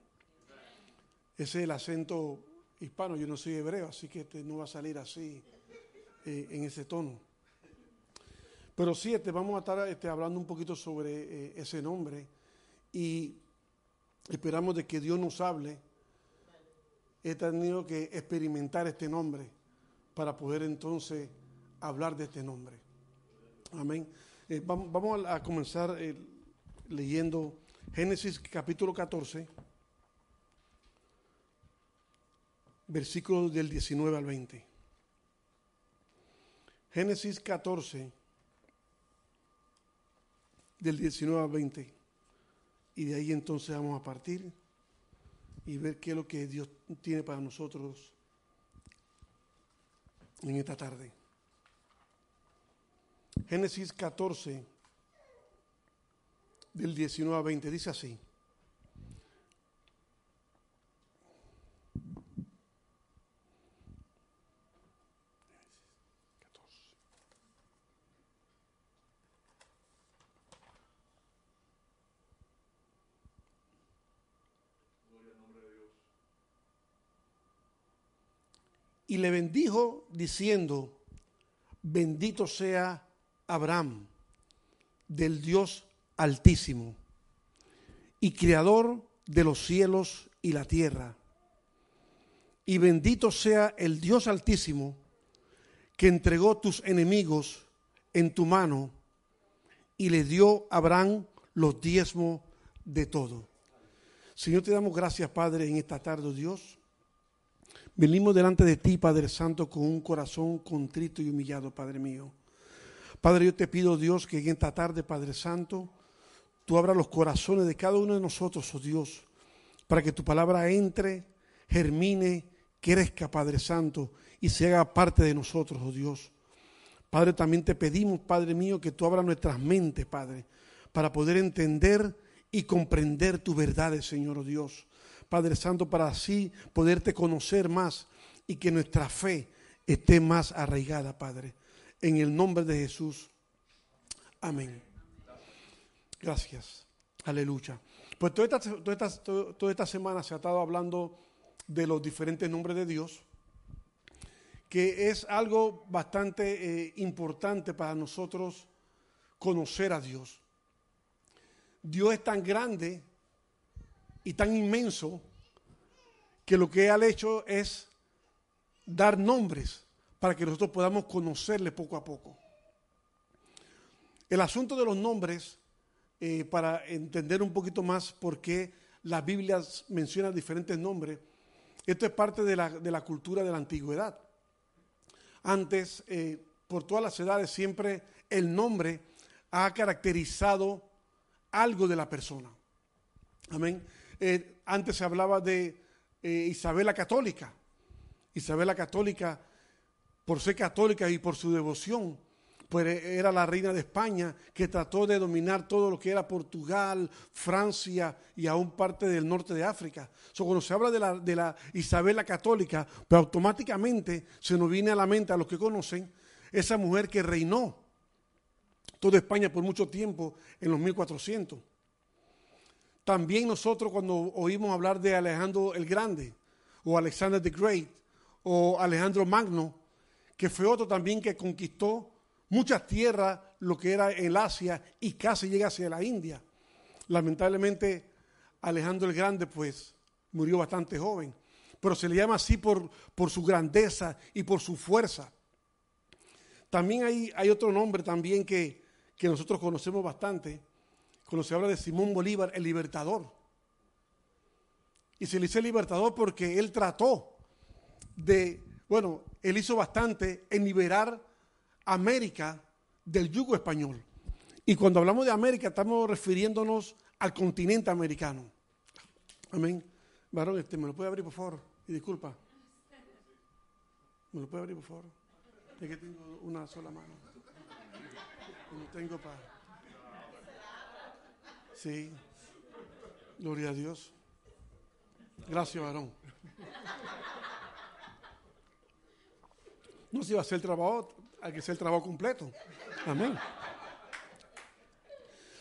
Ese es el acento hispano. Yo no soy hebreo, así que este no va a salir así eh, en ese tono. Pero sí, este, vamos a estar este, hablando un poquito sobre ese nombre y esperamos de que Dios nos hable. He tenido que experimentar este nombre para poder entonces hablar de este nombre. Amén. Eh, vamos, vamos a, comenzar eh, leyendo Génesis capítulo 14, versículos del 19 al 20. Génesis 14, del 19 al 20. Y de ahí entonces vamos a partir y ver qué es lo que Dios tiene para nosotros en esta tarde. Génesis 14, del 19 a 20, dice así. Y le bendijo diciendo, bendito sea Abraham del Dios altísimo y creador de los cielos y la tierra. Y bendito sea el Dios altísimo que entregó tus enemigos en tu mano y le dio a Abraham los diezmos de todo. Señor, te damos gracias, Padre, en esta tarde, oh Dios. Venimos delante de ti, Padre Santo, con un corazón contrito y humillado, Padre mío. Padre, yo te pido, Dios, que en esta tarde, Padre Santo, tú abras los corazones de cada uno de nosotros, oh Dios, para que tu palabra entre, germine, crezca, Padre Santo, y se haga parte de nosotros, oh Dios. Padre, también te pedimos, Padre mío, que tú abras nuestras mentes, Padre, para poder entender y comprender tu verdades, Señor oh Dios. Padre Santo, para así poderte conocer más y que nuestra fe esté más arraigada, Padre. En el nombre de Jesús. Amén. Gracias. Aleluya. Pues toda esta, semana se ha estado hablando de los diferentes nombres de Dios, que es algo bastante eh, importante para nosotros conocer a Dios. Dios es tan grande y tan inmenso que lo que Él ha hecho es dar nombres para que nosotros podamos conocerle poco a poco. El asunto de los nombres, eh, para entender un poquito más por qué la Biblia menciona diferentes nombres, esto es parte de la, de la cultura de la antigüedad. Antes, eh, por todas las edades, siempre el nombre ha caracterizado algo de la persona. Amén. Eh, antes se hablaba de eh, Isabel la Católica. Isabel la Católica, por ser católica y por su devoción, pues era la reina de España que trató de dominar todo lo que era Portugal, Francia y aún parte del norte de África. So, cuando se habla de la, de la Isabel la Católica, pues automáticamente se nos viene a la mente a los que conocen esa mujer que reinó toda España por mucho tiempo en los 1400. También nosotros cuando oímos hablar de Alejandro el Grande o Alexander the Great o Alejandro Magno, que fue otro también que conquistó muchas tierras, lo que era el Asia y casi llega hacia la India. Lamentablemente Alejandro el Grande pues murió bastante joven, pero se le llama así por, por su grandeza y por su fuerza. También hay, hay otro nombre también que, que nosotros conocemos bastante, cuando se habla de Simón Bolívar, el libertador. Y se le dice libertador porque él trató de, bueno, él hizo bastante en liberar América del yugo español. Y cuando hablamos de América estamos refiriéndonos al continente americano. Amén. Varón, este, ¿me lo puede abrir por favor? Y disculpa. ¿Me lo puede abrir por favor? Es que tengo una sola mano. No tengo para... Sí. Gloria a Dios. Gracias, varón. No se iba a hacer el trabajo, hay que hacer el trabajo completo. Amén.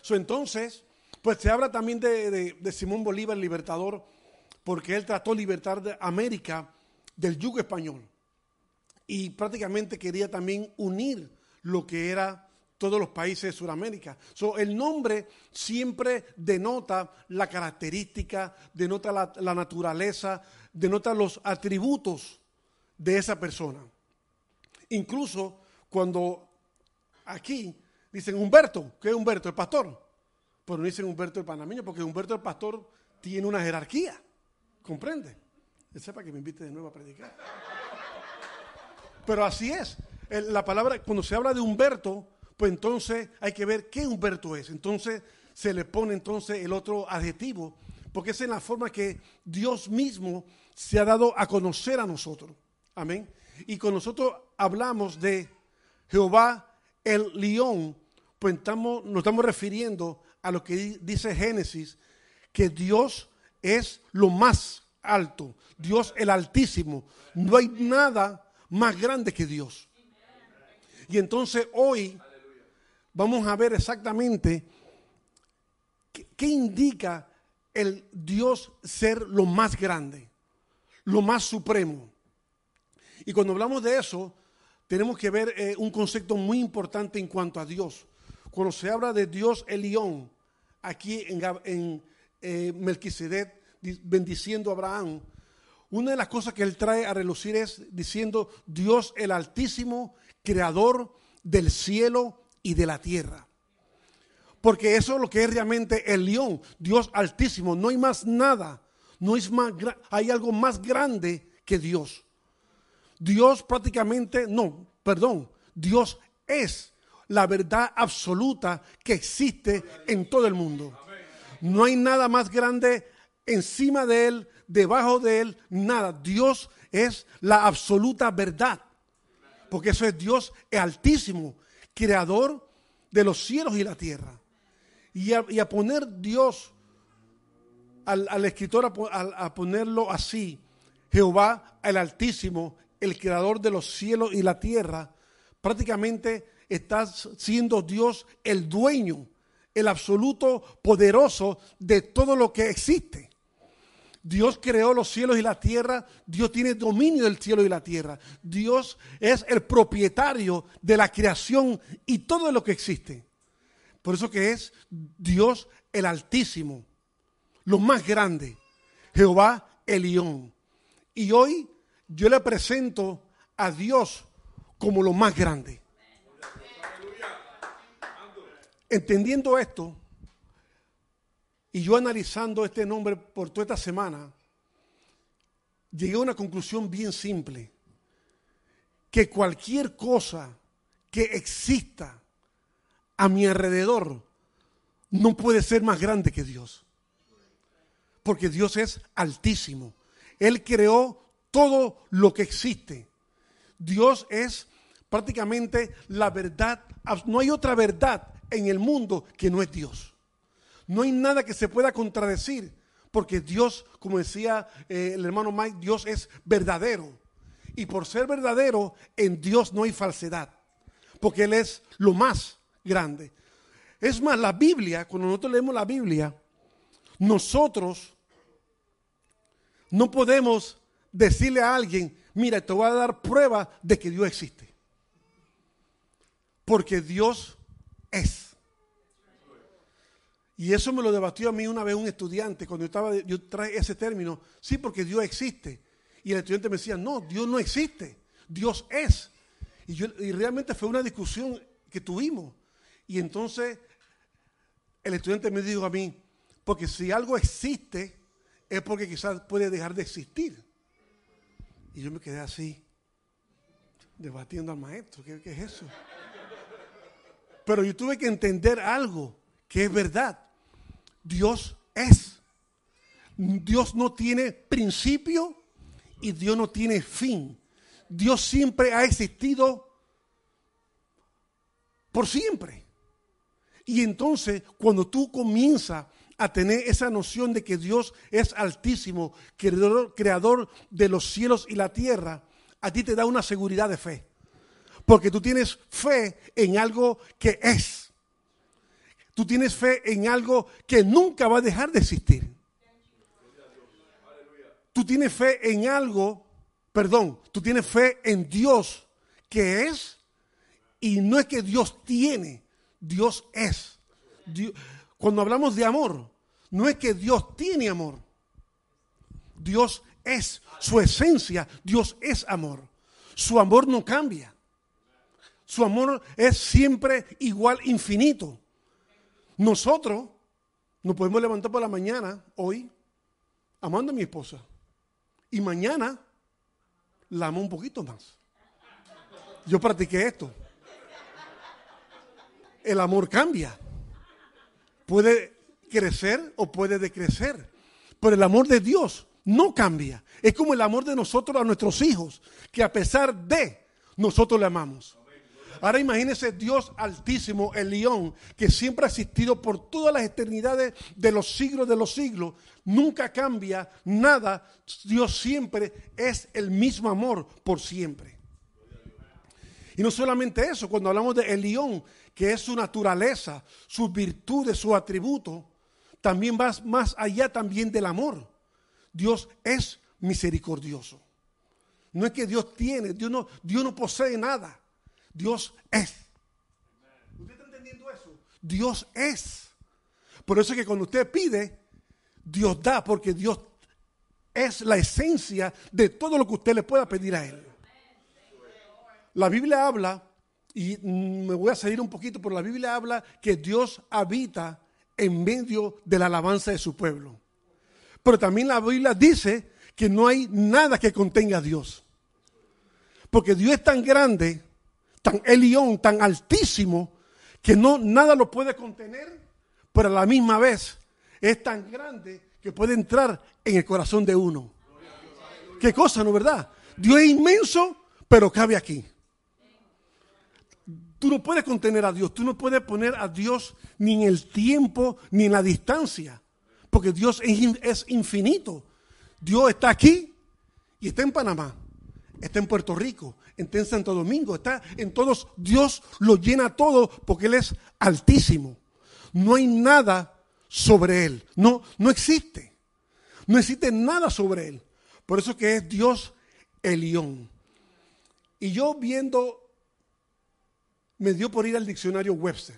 Entonces, pues se habla también de, de, Simón Bolívar, el libertador, porque él trató de libertar de América del yugo español. Y prácticamente quería también unir lo que era todos los países de Sudamérica. El nombre siempre denota la característica, denota la, la, naturaleza, denota los atributos de esa persona. Incluso cuando aquí dicen Humberto, ¿qué es Humberto? El pastor. Pero no dicen Humberto el panameño, porque Humberto el pastor tiene una jerarquía. ¿Comprende? Sepa que me invite de nuevo a predicar. Pero así es. La palabra, cuando se habla de Humberto, pues entonces hay que ver qué Humberto es. Entonces se le pone entonces el otro adjetivo, porque es en la forma que Dios mismo se ha dado a conocer a nosotros. Amén. Y con nosotros hablamos de Jehová el león, pues estamos, nos estamos refiriendo a lo que dice Génesis, que Dios es lo más alto, Dios el altísimo. No hay nada más grande que Dios. Y entonces hoy vamos a ver exactamente qué, indica el Dios ser lo más grande, lo más supremo. Y cuando hablamos de eso, tenemos que ver eh, un concepto muy importante en cuanto a Dios. Cuando se habla de Dios Elión, aquí en, eh, Melquisedec di- bendiciendo a Abraham, una de las cosas que él trae a relucir es diciendo Dios el Altísimo, creador del cielo y de la tierra. Porque eso es lo que es realmente el león, Dios altísimo. No hay más nada, no es más, hay algo más grande que Dios. Dios prácticamente, no, perdón, Dios es la verdad absoluta que existe en todo el mundo. No hay nada más grande encima de Él, debajo de Él, nada. Dios es la absoluta verdad. Porque eso es Dios altísimo, creador de los cielos y la tierra. Y a, y a poner Dios al, escritor, a- a ponerlo así, Jehová el Altísimo, el creador de los cielos y la tierra, prácticamente está siendo Dios el dueño, el absoluto poderoso de todo lo que existe. Dios creó los cielos y la tierra, Dios tiene dominio del cielo y la tierra. Dios es el propietario de la creación y todo lo que existe. Por eso que es Dios el Altísimo, lo más grande, Jehová el León. Y hoy yo le presento a Dios como lo más grande. Entendiendo esto, y yo analizando este nombre por toda esta semana, llegué a una conclusión bien simple, que cualquier cosa que exista a mi alrededor no puede ser más grande que Dios. Porque Dios es altísimo. Él creó todo lo que existe. Dios es prácticamente la verdad. No hay otra verdad en el mundo que no es Dios. No hay nada que se pueda contradecir, porque Dios, como decía eh, el hermano Mike, Dios es verdadero. Y por ser verdadero, en Dios no hay falsedad, porque Él es lo más grande. Es más, la Biblia, cuando nosotros leemos la Biblia, nosotros no podemos decirle a alguien, mira, te voy a dar prueba de que Dios existe. Porque Dios es. Y eso me lo debatió a mí una vez un estudiante, cuando yo estaba, yo traje ese término, sí, porque Dios existe. Y el estudiante me decía, no, Dios no existe, Dios es. Y, yo, y realmente fue una discusión que tuvimos. Y entonces el estudiante me dijo a mí, porque si algo existe, es porque quizás puede dejar de existir. Y yo me quedé así, debatiendo al maestro, ¿qué, qué es eso? Pero yo tuve que entender algo que es verdad. Dios es. Dios no tiene principio y Dios no tiene fin. Dios siempre ha existido por siempre. Y entonces, cuando tú comienzas a tener esa noción de que Dios es altísimo, creador, creador de los cielos y la tierra, a ti te da una seguridad de fe. Porque tú tienes fe en algo que es. Tú tienes fe en algo que nunca va a dejar de existir. Tú tienes fe en algo, perdón, tú tienes fe en Dios que es y no es que Dios tiene, Dios es. Cuando hablamos de amor, no es que Dios tiene amor. Dios es su esencia, Dios es amor. Su amor no cambia. Su amor es siempre igual, infinito. Nosotros nos podemos levantar por la mañana, hoy, amando a mi esposa. Y mañana la amo un poquito más. Yo practiqué esto. El amor cambia. Puede crecer o puede decrecer. Pero el amor de Dios no cambia. Es como el amor de nosotros a nuestros hijos, que a pesar de nosotros le amamos. Ahora imagínese Dios altísimo, el león, que siempre ha existido por todas las eternidades de los siglos de los siglos. Nunca cambia nada. Dios siempre es el mismo amor por siempre. Y no solamente eso, cuando hablamos de el león, que es su naturaleza, sus virtudes, su atributo, también va más allá también del amor. Dios es misericordioso. No es que Dios tiene, Dios no, Dios no posee nada. Dios es. ¿Usted está entendiendo eso? Dios es. Por eso es que cuando usted pide, Dios da porque Dios es la esencia de todo lo que usted le pueda pedir a Él. La Biblia habla, y me voy a salir un poquito, pero la Biblia habla que Dios habita en medio de la alabanza de su pueblo. Pero también la Biblia dice que no hay nada que contenga a Dios. Porque Dios es tan grande, tan elión, tan altísimo, que no nada lo puede contener, pero a la misma vez es tan grande que puede entrar en el corazón de uno. Qué cosa, ¿no verdad? Dios es inmenso, pero cabe aquí. Tú no puedes contener a Dios, tú no puedes poner a Dios ni en el tiempo ni en la distancia, porque Dios es, in- es infinito. Dios está aquí y está en Panamá, está en Puerto Rico, está en Santo Domingo, está en todos. Dios lo llena todo porque Él es altísimo. No hay nada sobre Él, no, no existe. No existe nada sobre Él. Por eso que es Dios Elión. Y yo viendo me dio por ir al diccionario Webster.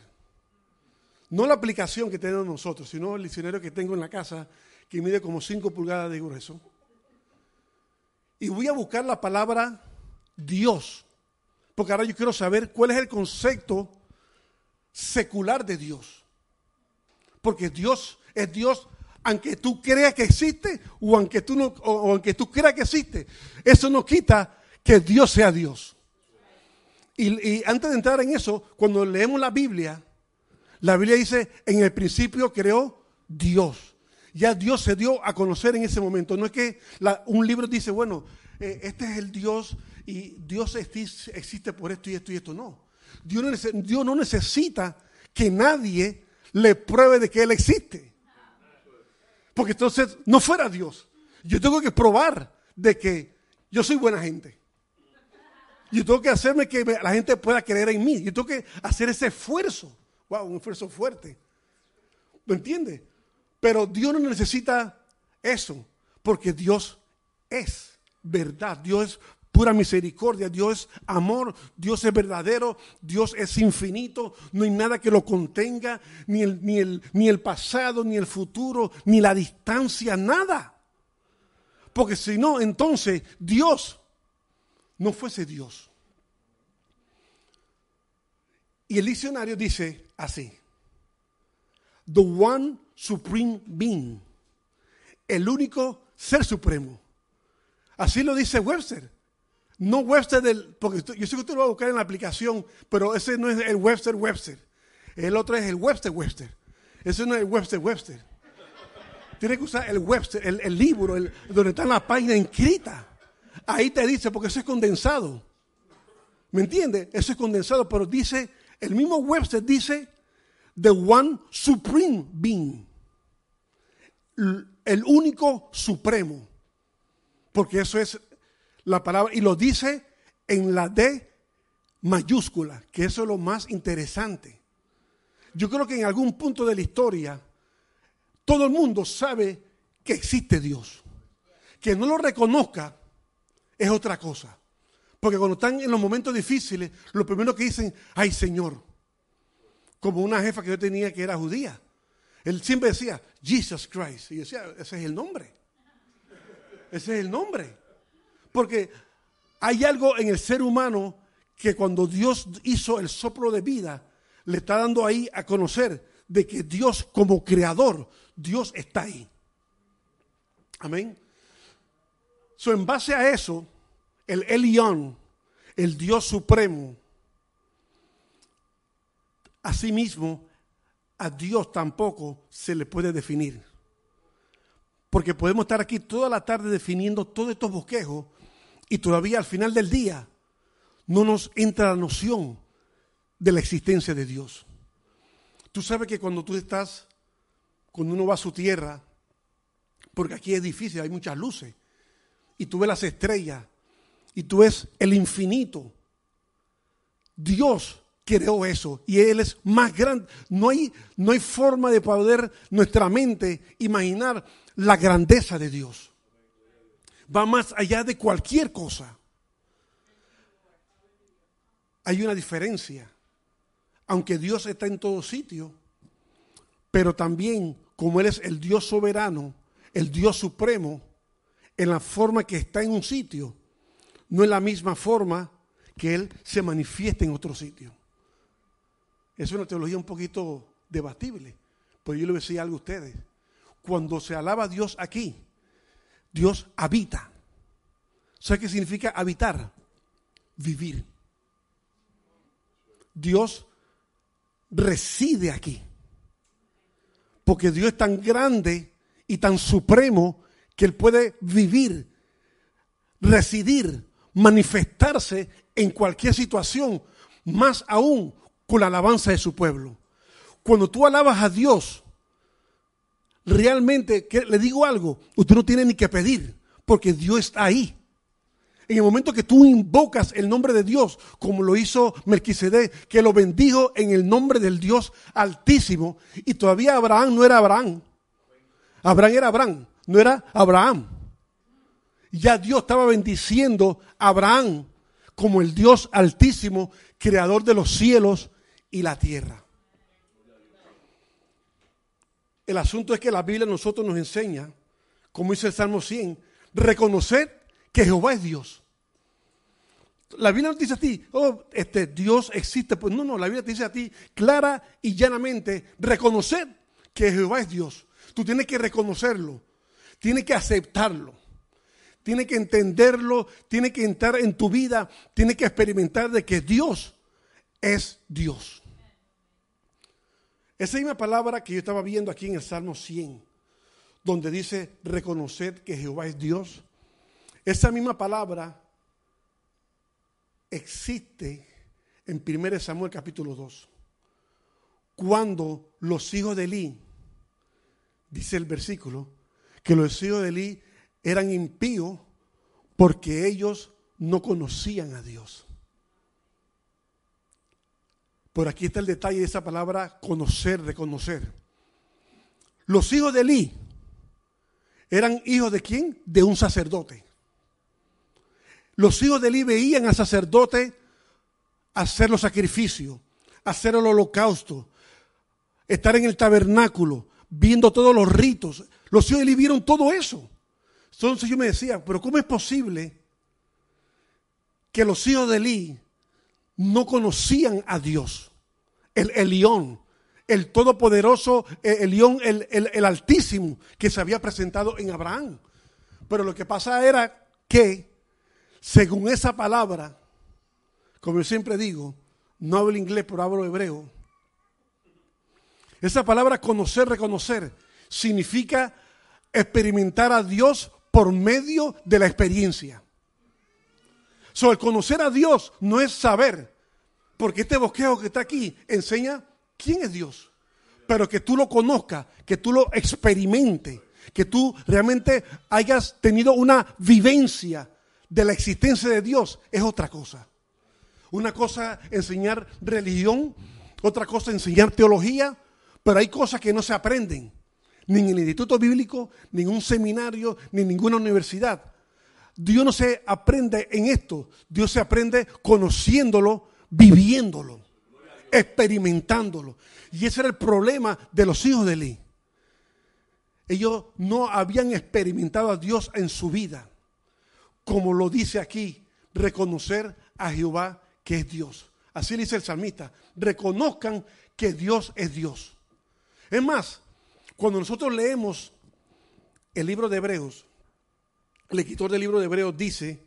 No la aplicación que tenemos nosotros, sino el diccionario que tengo en la casa, que mide como 5 pulgadas de grueso. Y voy a buscar la palabra Dios, porque ahora yo quiero saber cuál es el concepto secular de Dios. Porque Dios es Dios, aunque tú creas que existe o aunque tú, no, o, aunque tú creas que existe. Eso no quita que Dios sea Dios. Y, antes de entrar en eso, cuando leemos la Biblia, la Biblia dice, en el principio creó Dios. Ya Dios se dio a conocer en ese momento. No es que un libro dice, bueno, eh, este es el Dios y Dios existe, por esto y esto y esto. No. Dios no, Dios no necesita que nadie le pruebe de que Él existe. Porque entonces no fuera Dios. Yo tengo que probar de que yo soy buena gente. Yo tengo que hacerme que la gente pueda creer en mí. Yo tengo que hacer ese esfuerzo. Wow, un esfuerzo fuerte. ¿Me entiende? Pero Dios no necesita eso, porque Dios es verdad. Dios es pura misericordia. Dios es amor. Dios es verdadero. Dios es infinito. No hay nada que lo contenga, ni el, ni el, ni el pasado, ni el futuro, ni la distancia, nada. Porque si no, entonces Dios no fuese Dios. Y el diccionario dice así, the one supreme being, el único ser supremo. Así lo dice Webster. No Webster del, porque yo sé que usted lo va a buscar en la aplicación, pero ese no es el Webster Webster. El otro es el Webster Webster. Ese no es el Webster Webster. Tiene que usar el Webster, el, el libro, el- donde está la página inscrita. Ahí te dice, porque eso es condensado. ¿Me entiende? Eso es condensado, pero dice, el mismo Webster dice, the one supreme being. El único supremo. Porque eso es la palabra, y lo dice en la D mayúscula, que eso es lo más interesante. Yo creo que en algún punto de la historia, todo el mundo sabe que existe Dios. Que no lo reconozca es otra cosa. Porque cuando están en los momentos difíciles, lo primero que dicen, ay Señor, como una jefa que yo tenía que era judía. Él siempre decía, Jesus Christ. Y yo decía, ese es el nombre. Ese es el nombre. Porque hay algo en el ser humano que cuando Dios hizo el soplo de vida, le está dando ahí a conocer de que Dios como creador, Dios está ahí. Amén. So, en base a eso, el Elión, el Dios supremo, asimismo, a Dios tampoco se le puede definir. Porque podemos estar aquí toda la tarde definiendo todos estos bosquejos y todavía al final del día no nos entra la noción de la existencia de Dios. Tú sabes que cuando tú estás, cuando uno va a su tierra, porque aquí es difícil, hay muchas luces, y tú ves las estrellas, y tú ves el infinito, Dios creó eso y Él es más grande. No hay, no hay forma de poder nuestra mente imaginar la grandeza de Dios. Va más allá de cualquier cosa. Hay una diferencia. Aunque Dios está en todo sitio, pero también como Él es el Dios soberano, el Dios supremo en la forma que está en un sitio, no es la misma forma que Él se manifiesta en otro sitio. Es una teología un poquito debatible, pero yo le voy a decir algo a ustedes. Cuando se alaba a Dios aquí, Dios habita. ¿Sabe qué significa habitar? Vivir. Dios reside aquí. Porque Dios es tan grande y tan supremo que Él puede vivir, residir, manifestarse en cualquier situación, más aún con la alabanza de su pueblo. Cuando tú alabas a Dios, realmente, que le digo algo, usted no tiene ni que pedir, porque Dios está ahí. En el momento que tú invocas el nombre de Dios, como lo hizo Melquisedec, que lo bendijo en el nombre del Dios Altísimo, y todavía Abraham no era Abraham. Abraham era Abraham, no era Abraham. Ya Dios estaba bendiciendo a Abraham como el Dios Altísimo, creador de los cielos y la tierra. El asunto es que la Biblia a nosotros nos enseña, como dice el Salmo 100, reconocer que Jehová es Dios. La Biblia no te dice a ti, oh, este Dios existe. Pues no, no, la Biblia te dice a ti clara y llanamente, reconocer que Jehová es Dios. Tú tienes que reconocerlo, tienes que aceptarlo, tienes que entenderlo, tienes que entrar en tu vida, tienes que experimentar de que Dios es Dios. Esa misma palabra que yo estaba viendo aquí en el Salmo 100, donde dice reconocer que Jehová es Dios, esa misma palabra existe en 1 Samuel capítulo 2. Cuando los hijos de Elí, dice el versículo, que los hijos de Elí eran impíos porque ellos no conocían a Dios. Por aquí está el detalle de esa palabra conocer, reconocer. Los hijos de Elí eran hijos de quién? De un sacerdote. Los hijos de Eli veían al sacerdote hacer los sacrificios, hacer el holocausto, estar en el tabernáculo, viendo todos los ritos. Los hijos de Eli vieron todo eso. Entonces yo me decía, pero ¿cómo es posible que los hijos de Eli no conocían a Dios? El Elión, el todopoderoso Elión, el, el, el altísimo que se había presentado en Abraham. Pero lo que pasa era que según esa palabra, como yo siempre digo, no hablo inglés, pero hablo hebreo. Esa palabra conocer, reconocer, significa experimentar a Dios por medio de la experiencia. So, el conocer a Dios no es saber, porque este bosquejo que está aquí enseña quién es Dios, pero que tú lo conozcas, que tú lo experimentes, que tú realmente hayas tenido una vivencia de la existencia de Dios es otra cosa. Una cosa enseñar religión, otra cosa enseñar teología, pero hay cosas que no se aprenden, ni en el instituto bíblico, ni en un seminario, ni en ninguna universidad. Dios no se aprende en esto, Dios se aprende conociéndolo, viviéndolo, experimentándolo. Y ese era el problema de los hijos de Eli. Ellos no habían experimentado a Dios en su vida como lo dice aquí, reconocer a Jehová que es Dios. Así dice el salmista, reconozcan que Dios es Dios. Es más, cuando nosotros leemos el libro de Hebreos, el escritor del libro de Hebreos dice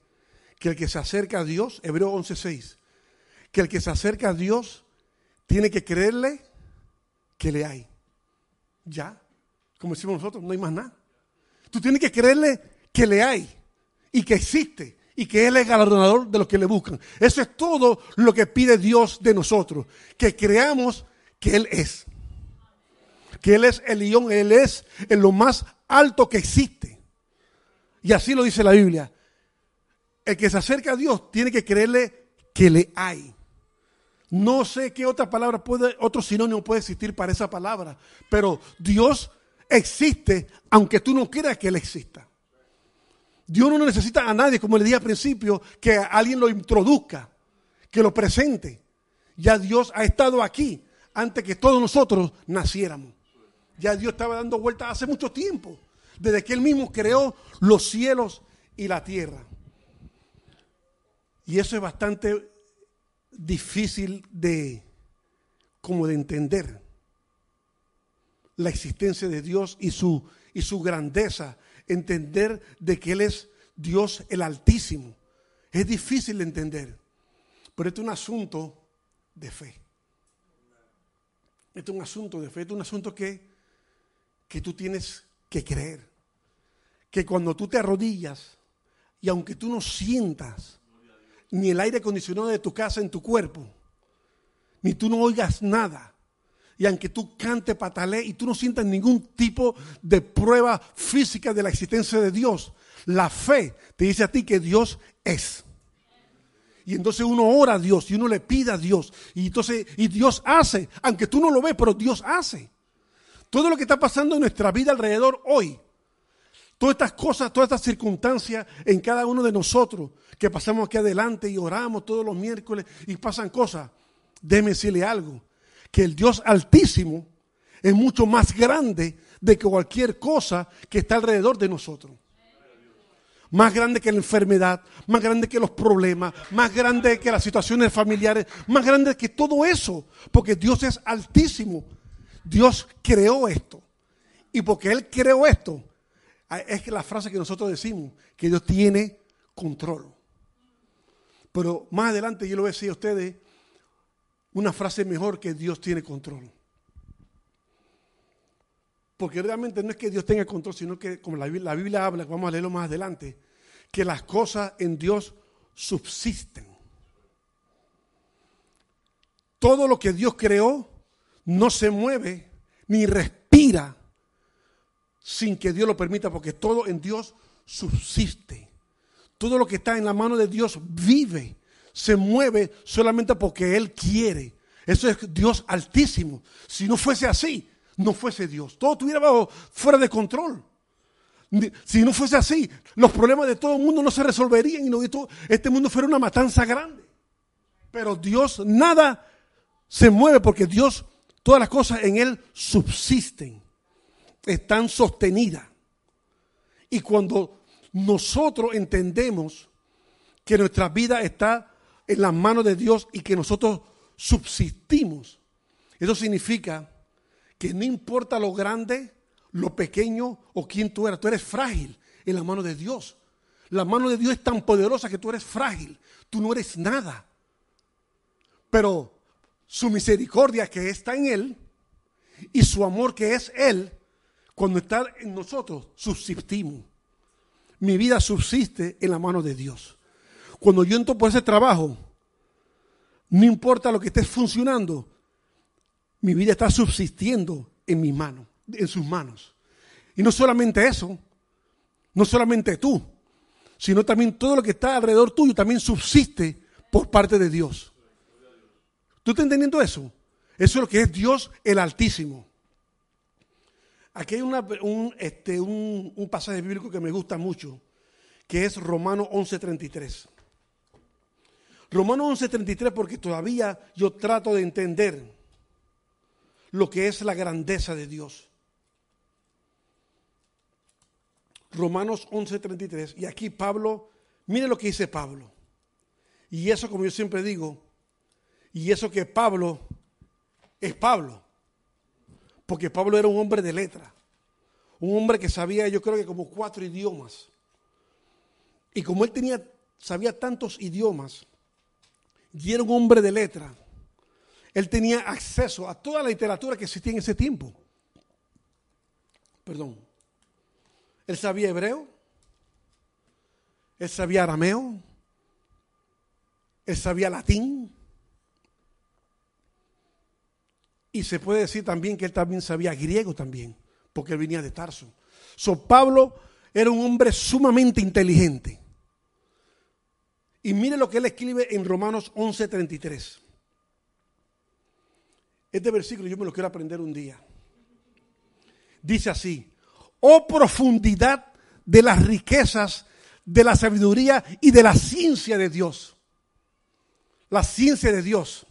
que el que se acerca a Dios, Hebreo 11:6, que el que se acerca a Dios tiene que creerle que le hay. Ya, como decimos nosotros, no hay más nada. Tú tienes que creerle que le hay y que existe y que Él es galardonador de los que le buscan. Eso es todo lo que pide Dios de nosotros, que creamos que Él es. Que Él es el león, Él es en lo más alto que existe. Y así lo dice la Biblia. El que se acerca a Dios tiene que creerle que le hay. No sé qué otra palabra puede, otro sinónimo puede existir para esa palabra, pero Dios existe aunque tú no creas que Él exista. Dios no necesita a nadie, como le dije al principio, que alguien lo introduzca, que lo presente. Ya Dios ha estado aquí antes que todos nosotros naciéramos. Ya Dios estaba dando vueltas hace mucho tiempo. Desde que Él mismo creó los cielos y la tierra. Y eso es bastante difícil de como de entender la existencia de Dios y su y su grandeza, entender de que Él es Dios el Altísimo. Es difícil de entender, pero este es un asunto de fe. Este es un asunto de fe, este es un asunto que, que tú tienes que creer. Que cuando tú te arrodillas y aunque tú no sientas ni el aire acondicionado de tu casa en tu cuerpo, ni tú no oigas nada, y aunque tú cante, patale y tú no sientas ningún tipo de prueba física de la existencia de Dios, la fe te dice a ti que Dios es. Y entonces uno ora a Dios y uno le pide a Dios. Y entonces, y Dios hace, aunque tú no lo ves, pero Dios hace. Todo lo que está pasando en nuestra vida alrededor hoy, todas estas cosas, todas estas circunstancias en cada uno de nosotros, que pasamos aquí adelante y oramos todos los miércoles y pasan cosas, déjeme decirle algo que el Dios altísimo es mucho más grande de que cualquier cosa que está alrededor de nosotros. Más grande que la enfermedad, más grande que los problemas, más grande que las situaciones familiares, más grande que todo eso, porque Dios es altísimo. Dios creó esto. Y porque Él creó esto, es que la frase que nosotros decimos, que Dios tiene control. Pero más adelante yo le voy a decir a ustedes una frase mejor que Dios tiene control. Porque realmente no es que Dios tenga control, sino que como la Biblia, habla, vamos a leerlo más adelante, que las cosas en Dios subsisten. Todo lo que Dios creó no se mueve ni respira sin que Dios lo permita, porque todo en Dios subsiste. Todo lo que está en la mano de Dios vive se mueve solamente porque Él quiere. Eso es Dios altísimo. Si no fuese así, no fuese Dios. Todo estuviera fuera de control. Si no fuese así, los problemas de todo el mundo no se resolverían y no, este mundo fuera una matanza grande. Pero Dios nada se mueve porque Dios, todas las cosas en Él subsisten, están sostenidas. Y cuando nosotros entendemos que nuestra vida está en las manos de Dios y que nosotros subsistimos. Eso significa que no importa lo grande, lo pequeño o quién tú eres, tú eres frágil en la mano de Dios. La mano de Dios es tan poderosa que tú eres frágil, tú no eres nada. Pero su misericordia que está en Él y su amor que es Él, cuando está en nosotros, subsistimos. Mi vida subsiste en la mano de Dios. Cuando yo entro por ese trabajo, no importa lo que esté funcionando, mi vida está subsistiendo en mis manos, en sus manos. Y no solamente eso, no solamente tú, sino también todo lo que está alrededor tuyo también subsiste por parte de Dios. ¿Tú estás entendiendo eso? Eso es lo que es Dios el Altísimo. Aquí hay un, este, un, un pasaje bíblico que me gusta mucho, que es Romano 11:33. Romanos 11:33 porque todavía yo trato de entender lo que es la grandeza de Dios. Romanos 11:33 y aquí Pablo, mire lo que dice Pablo. Y eso como yo siempre digo, y eso que Pablo es Pablo. Porque Pablo era un hombre de letra. Un hombre que sabía, yo creo que como cuatro idiomas. Y como él tenía, sabía tantos idiomas, y era un hombre de letra. Él tenía acceso a toda la literatura que existía en ese tiempo. Perdón. Él sabía hebreo. Él sabía arameo. Él sabía latín. Y se puede decir también que él también sabía griego también, porque él venía de Tarso. So Pablo era un hombre sumamente inteligente. Y mire lo que él escribe en Romanos 11:33. Este versículo yo me lo quiero aprender un día. Dice así, oh profundidad de las riquezas, de la sabiduría y de la ciencia de Dios. La ciencia de Dios.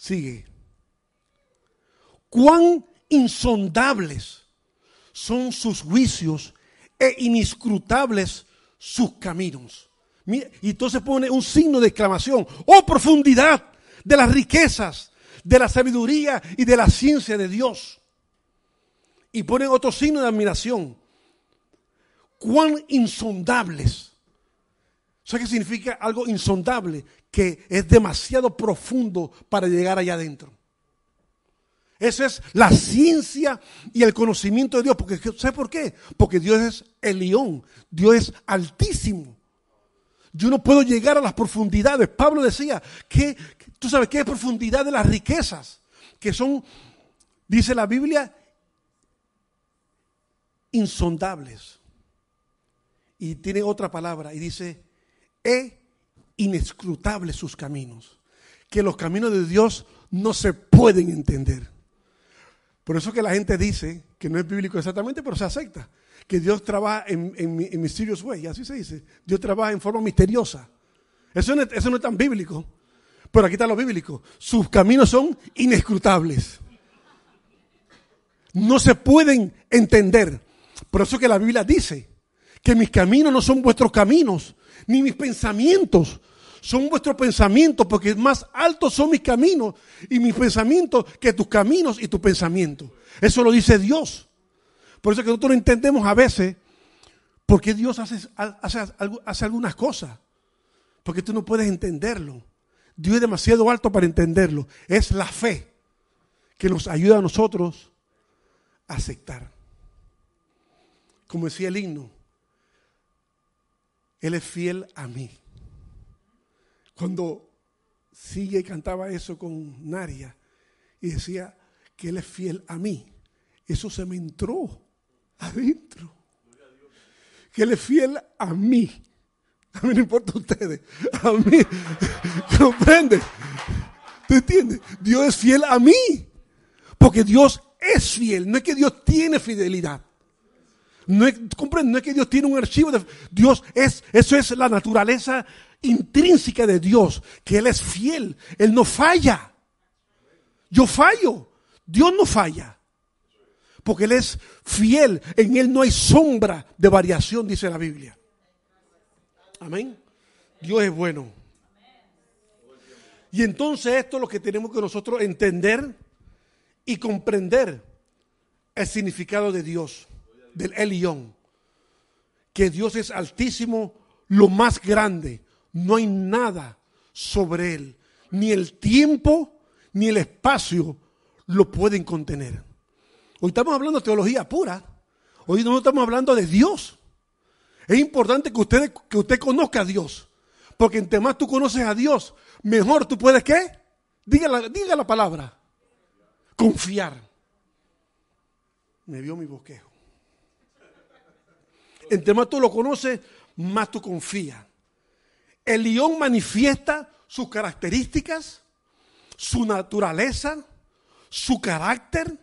Sigue. Cuán insondables son sus juicios e inescrutables sus caminos. Y entonces pone un signo de exclamación. Oh profundidad de las riquezas, de la sabiduría y de la ciencia de Dios. Y pone otro signo de admiración. Cuán insondables. ¿Sabes qué significa algo insondable? Que es demasiado profundo para llegar allá adentro. Esa es la ciencia y el conocimiento de Dios. Porque, ¿Sabe por qué? Porque Dios es el león. Dios es altísimo. Yo no puedo llegar a las profundidades. Pablo decía que, tú sabes qué es profundidad de las riquezas, que son, dice la Biblia, insondables. Y tiene otra palabra y dice, e inescrutables sus caminos. Que los caminos de Dios no se pueden entender. Por eso que la gente dice, que no es bíblico exactamente, pero se acepta, que Dios trabaja en, en, en mysterious way, así se dice. Dios trabaja en forma misteriosa. Eso no, es- eso no es tan bíblico, pero aquí está lo bíblico. Sus caminos son inescrutables. No se pueden entender. Por eso que la Biblia dice que mis caminos no son vuestros caminos, ni mis pensamientos son vuestros pensamientos, porque más altos son mis caminos y mis pensamientos que tus caminos y tus pensamientos. Eso lo dice Dios. Por eso que nosotros no entendemos a veces por qué Dios hace algunas cosas. Porque tú no puedes entenderlo. Dios es demasiado alto para entenderlo. Es la fe que nos ayuda a nosotros a aceptar. Como decía el himno, Él es fiel a mí. Cuando sigue cantaba eso con Naria y decía que Él es fiel a mí, eso se me entró adentro. Que Él es fiel a mí. A mí no importa ustedes. A mí. ¿Comprende? ¿Tú entiendes? Dios es fiel a mí. Porque Dios es fiel. No es que Dios tiene fidelidad. No es, comprende, no es que Dios tiene un archivo de Dios es eso es la naturaleza intrínseca de Dios, que él es fiel, él no falla. Yo fallo, Dios no falla. Porque él es fiel, en él no hay sombra de variación, dice la Biblia. Amén. Dios es bueno. Y entonces esto es lo que tenemos que nosotros entender y comprender el significado de Dios del Elión, que Dios es altísimo, lo más grande, no hay nada sobre él, ni el tiempo ni el espacio lo pueden contener. Hoy estamos hablando de teología pura, hoy no estamos hablando de Dios. Es importante que usted, que usted conozca a Dios, porque entre más tú conoces a Dios, mejor tú puedes qué? Diga la, diga la palabra, confiar. Me vio mi bosquejo. Entre más tú lo conoces, más tú confías. El león manifiesta sus características, su naturaleza, su carácter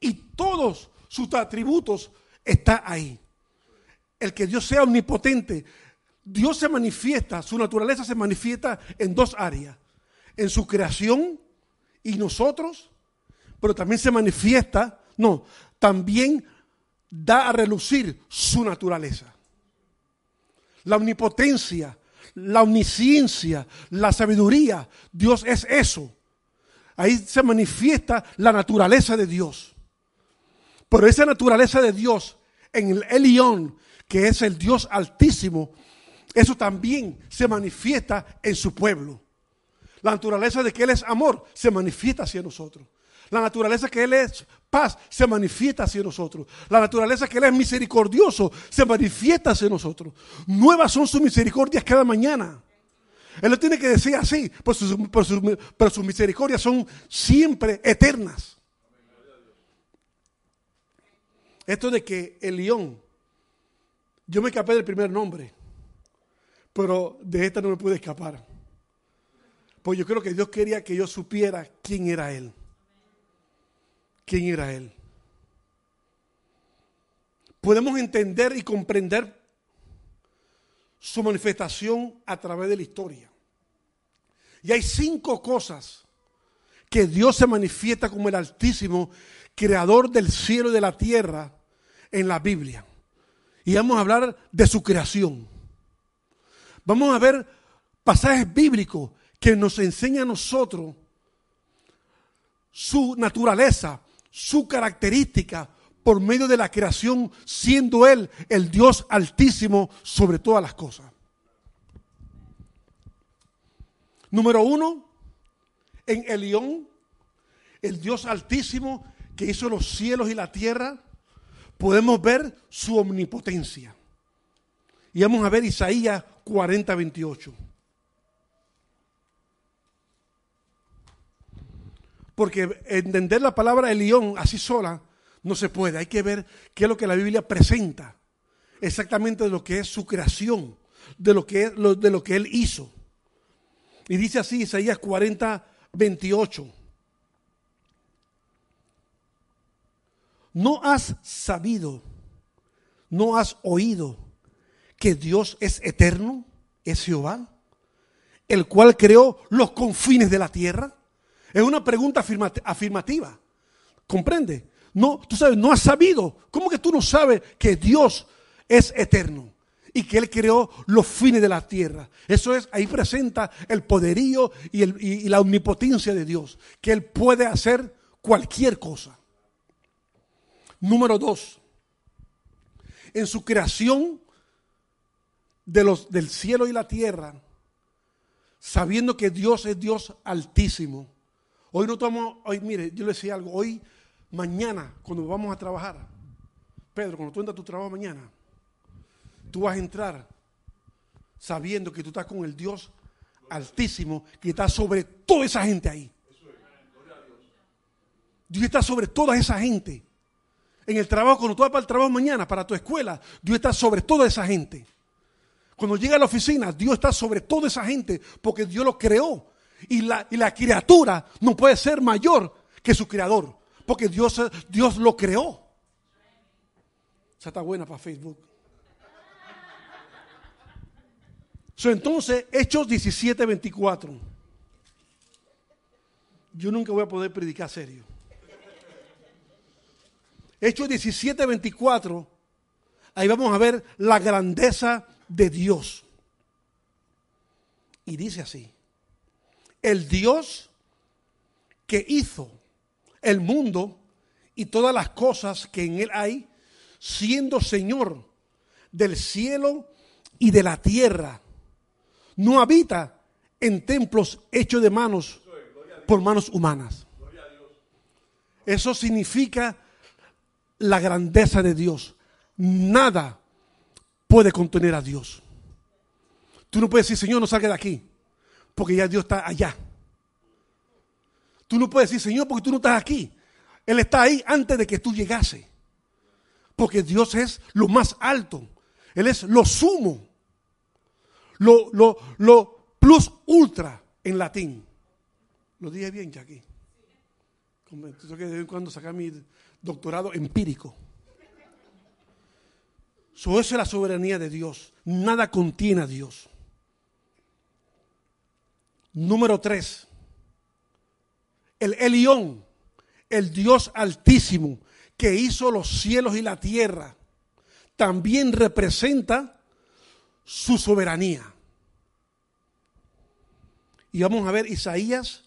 y todos sus atributos está ahí. El que Dios sea omnipotente, Dios se manifiesta, su naturaleza se manifiesta en dos áreas, en su creación y nosotros, pero también se manifiesta, no, también da a relucir su naturaleza. La omnipotencia, la omnisciencia, la sabiduría, Dios es eso. Ahí se manifiesta la naturaleza de Dios. Pero esa naturaleza de Dios en el Elión, que es el Dios altísimo, eso también se manifiesta en su pueblo. La naturaleza de que Él es amor se manifiesta hacia nosotros. La naturaleza que Él es paz se manifiesta hacia nosotros. La naturaleza que Él es misericordioso se manifiesta hacia nosotros. Nuevas son sus misericordias cada mañana. Él lo tiene que decir así, pero sus, pero sus- pero sus misericordias son siempre eternas. Esto de que el león, yo me escapé del primer nombre, pero de esta no me pude escapar. Pues yo creo que Dios quería que yo supiera quién era Él. ¿Quién era Él? Podemos entender y comprender su manifestación a través de la historia. Y hay cinco cosas que Dios se manifiesta como el Altísimo creador del cielo y de la tierra en la Biblia. Y vamos a hablar de su creación. Vamos a ver pasajes bíblicos que nos enseñan a nosotros su naturaleza, su característica por medio de la creación, siendo Él el Dios altísimo sobre todas las cosas. Número uno, en Elión, el Dios altísimo que hizo los cielos y la tierra, podemos ver su omnipotencia. Y vamos a ver Isaías 40, 28. Porque entender la palabra Elión así sola no se puede. Hay que ver qué es lo que la Biblia presenta. Exactamente de lo que es su creación, de lo que, de lo que Él hizo. Y dice así Isaías 40, 28. ¿No has sabido, no has oído que Dios es eterno, es Jehová, el cual creó los confines de la tierra? Es una pregunta afirmativa. ¿Comprende? No, tú sabes, no has sabido. ¿Cómo que tú no sabes que Dios es eterno? y que Él creó los fines de la tierra. Eso es, ahí presenta el poderío y, la omnipotencia de Dios, que Él puede hacer cualquier cosa. Número dos, en su creación de los, del cielo y la tierra, sabiendo que Dios es Dios altísimo. Hoy no tomamos, hoy mire, yo le decía algo, hoy, mañana, cuando vamos a trabajar, Pedro, cuando tú entras a tu trabajo mañana, tú vas a entrar sabiendo que tú estás con el Dios altísimo que está sobre toda esa gente ahí. Dios está sobre toda esa gente. En el trabajo, cuando tú vas para el trabajo mañana, para tu escuela, Dios está sobre toda esa gente. Cuando llega a la oficina, Dios está sobre toda esa gente porque Dios lo creó. Y la, y la criatura no puede ser mayor que su creador porque Dios, Dios lo creó. Esa está buena para Facebook. entonces, Hechos 17, 24. Yo nunca voy a poder predicar serio. Hechos 17, 24. Ahí vamos a ver la grandeza de Dios. Y dice así. El Dios que hizo el mundo y todas las cosas que en él hay, siendo Señor del cielo y de la tierra no habita en templos hechos de manos por manos humanas. Eso significa la grandeza de Dios. Nada puede contener a Dios. Tú no puedes decir, Señor, no salga de aquí, porque ya Dios está allá. Tú no puedes decir, Señor, porque tú no estás aquí. Él está ahí antes de que tú llegase. Porque Dios es lo más alto. Él es lo sumo lo, lo, lo plus ultra en latín. Lo dije bien, Jackie. Tengo que de vez en cuando sacar mi doctorado empírico. eso es la soberanía de Dios. Nada contiene a Dios. Número tres. El Elión, el Dios altísimo que hizo los cielos y la tierra, también representa su soberanía. Y vamos a ver Isaías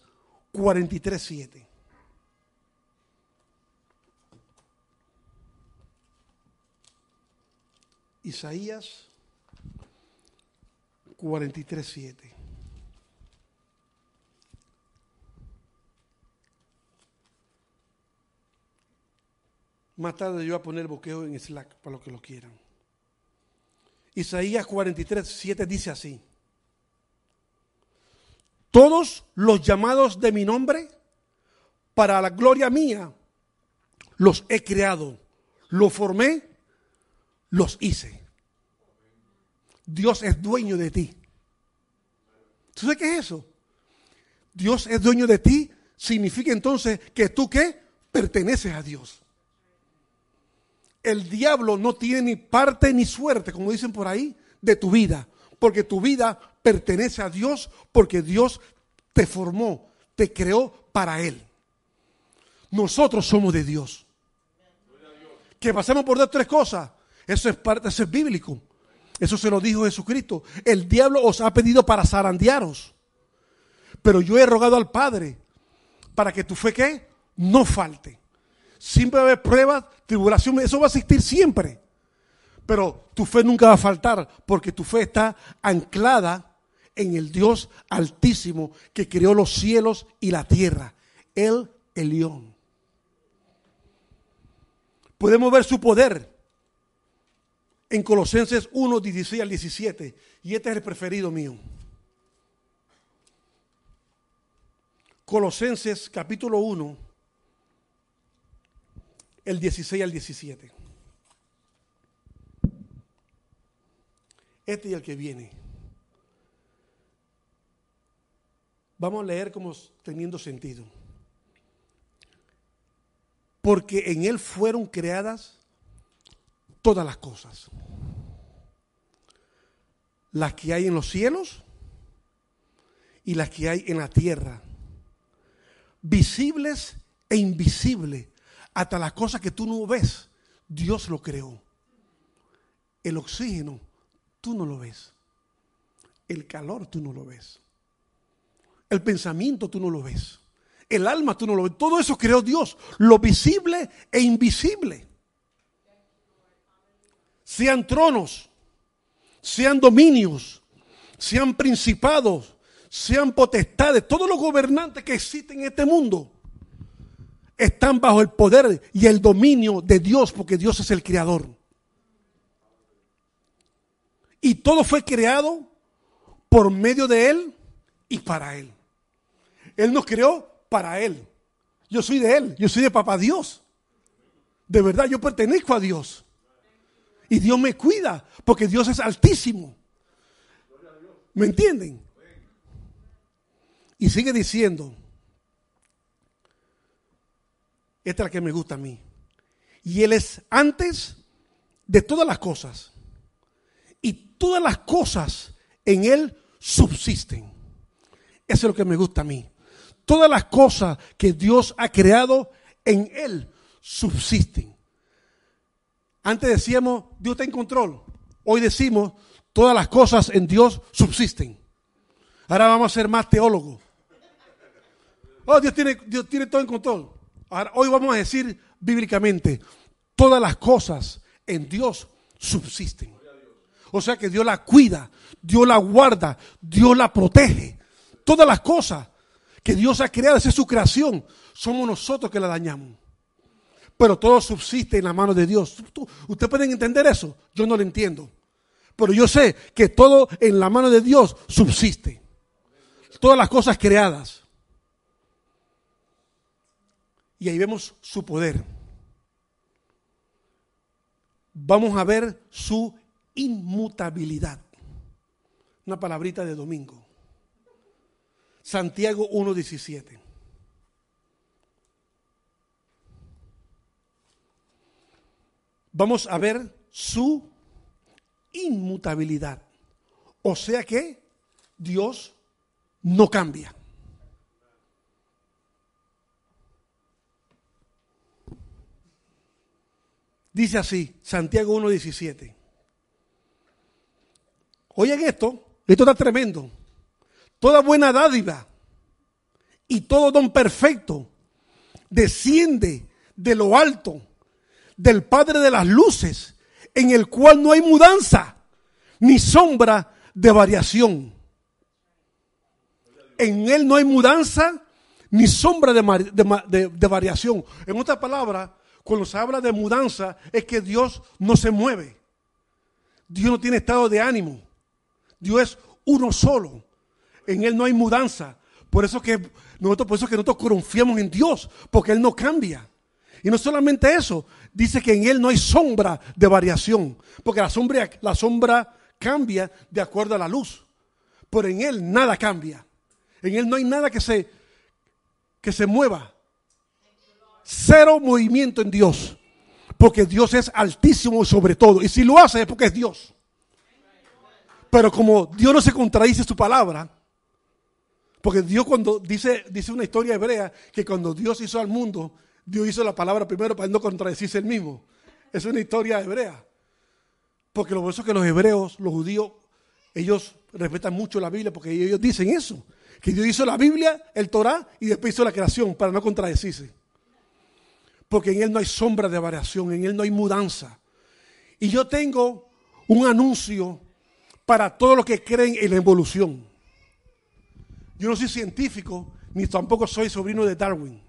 43, 7. Isaías 43, 7. Más tarde yo voy a poner boqueo en Slack para los que lo quieran. Isaías 43, 7 dice así. Todos los llamados de mi nombre, para la gloria mía, los he creado, los formé, los hice. Dios es dueño de ti. ¿Tú sabes qué es eso? Dios es dueño de ti, significa entonces que tú qué? Perteneces a Dios. El diablo no tiene ni parte ni suerte, como dicen por ahí, de tu vida, porque tu vida pertenece a Dios porque Dios te formó, te creó para Él. nosotros somos de Dios. Que pasemos por dos tres cosas, eso es parte, eso es bíblico. Eso se lo dijo Jesucristo. El diablo os ha pedido para zarandearos. Pero yo he rogado al Padre para que tu fe ¿qué? no falte. Siempre va a haber pruebas, tribulación, eso va a existir siempre. Pero tu fe nunca va a faltar porque tu fe está anclada en el Dios altísimo que creó los cielos y la tierra. El Elión. Podemos ver su poder en Colosenses 1, 16 al 17. Y este es el preferido mío. Colosenses capítulo 1, el 16 al 17. Este y el que viene. Vamos a leer como teniendo sentido. Porque en Él fueron creadas todas las cosas. Las que hay en los cielos y las que hay en la tierra. Visibles e invisibles. Hasta las cosas que tú no ves. Dios lo creó. El oxígeno, tú no lo ves. El calor, tú no lo ves. El pensamiento, tú no lo ves. El alma, tú no lo ves. Todo eso creó Dios. Lo visible e invisible sean tronos, sean dominios, sean principados, sean potestades, todos los gobernantes que existen en este mundo están bajo el poder y el dominio de Dios, porque Dios es el creador. Y todo fue creado por medio de Él y para Él. Él nos creó para Él. Yo soy de Él, yo soy de Papá Dios. De verdad, yo pertenezco a Dios. Y Dios me cuida, porque Dios es altísimo. ¿Me entienden? Y sigue diciendo, esta es la que me gusta a mí. Y Él es antes de todas las cosas. Y todas las cosas en Él subsisten. Eso es lo que me gusta a mí. Todas las cosas que Dios ha creado en Él subsisten. Antes decíamos, Dios está en control. Hoy decimos, todas las cosas en Dios subsisten. Ahora vamos a ser más teólogos. Oh, Dios tiene, Dios tiene todo en control. Ahora, hoy vamos a decir bíblicamente, todas las cosas en Dios subsisten. O sea que Dios la cuida, Dios la guarda, Dios la protege. Todas las cosas que Dios ha creado, esa es su creación, somos nosotros que la dañamos pero todo subsiste en la mano de Dios. ¿Ustedes pueden entender eso? Yo no lo entiendo. Pero yo sé que todo en la mano de Dios subsiste. Todas las cosas creadas. Y ahí vemos su poder. Vamos a ver su inmutabilidad. Una palabrita de domingo. Santiago 1.17. vamos a ver su inmutabilidad. O sea que Dios no cambia. Dice así, Santiago 1.17. Oigan esto, esto está tremendo. Toda buena dádiva y todo don perfecto desciende de lo alto del Padre de las Luces, en el cual no hay mudanza ni sombra de variación. En Él no hay mudanza ni sombra de, de variación. En otra palabra, cuando se habla de mudanza, es que Dios no se mueve. Dios no tiene estado de ánimo. Dios es uno solo. En Él no hay mudanza. Por eso que nosotros, por eso que nosotros confiamos en Dios, porque Él no cambia. Y no solamente eso, dice que en Él no hay sombra de variación, porque la sombra, la sombra cambia de acuerdo a la luz, pero en Él nada cambia. En Él no hay nada que se, que se mueva. Cero movimiento en Dios, porque Dios es altísimo sobre todo. Y si lo hace es porque es Dios. Pero como Dios no se contradice su palabra, porque Dios cuando dice, dice una historia hebrea que cuando Dios hizo al mundo, Dios hizo la palabra primero para no contradecirse el mismo. Es una historia hebrea. Porque lo eso es que los hebreos, los judíos, ellos respetan mucho la Biblia porque ellos dicen eso. Que Dios hizo la Biblia, el Torah y después hizo la creación para no contradecirse. Porque en Él no hay sombra de variación, en Él no hay mudanza. Y yo tengo un anuncio para todos los que creen en la evolución. Yo no soy científico, ni tampoco soy sobrino de Darwin.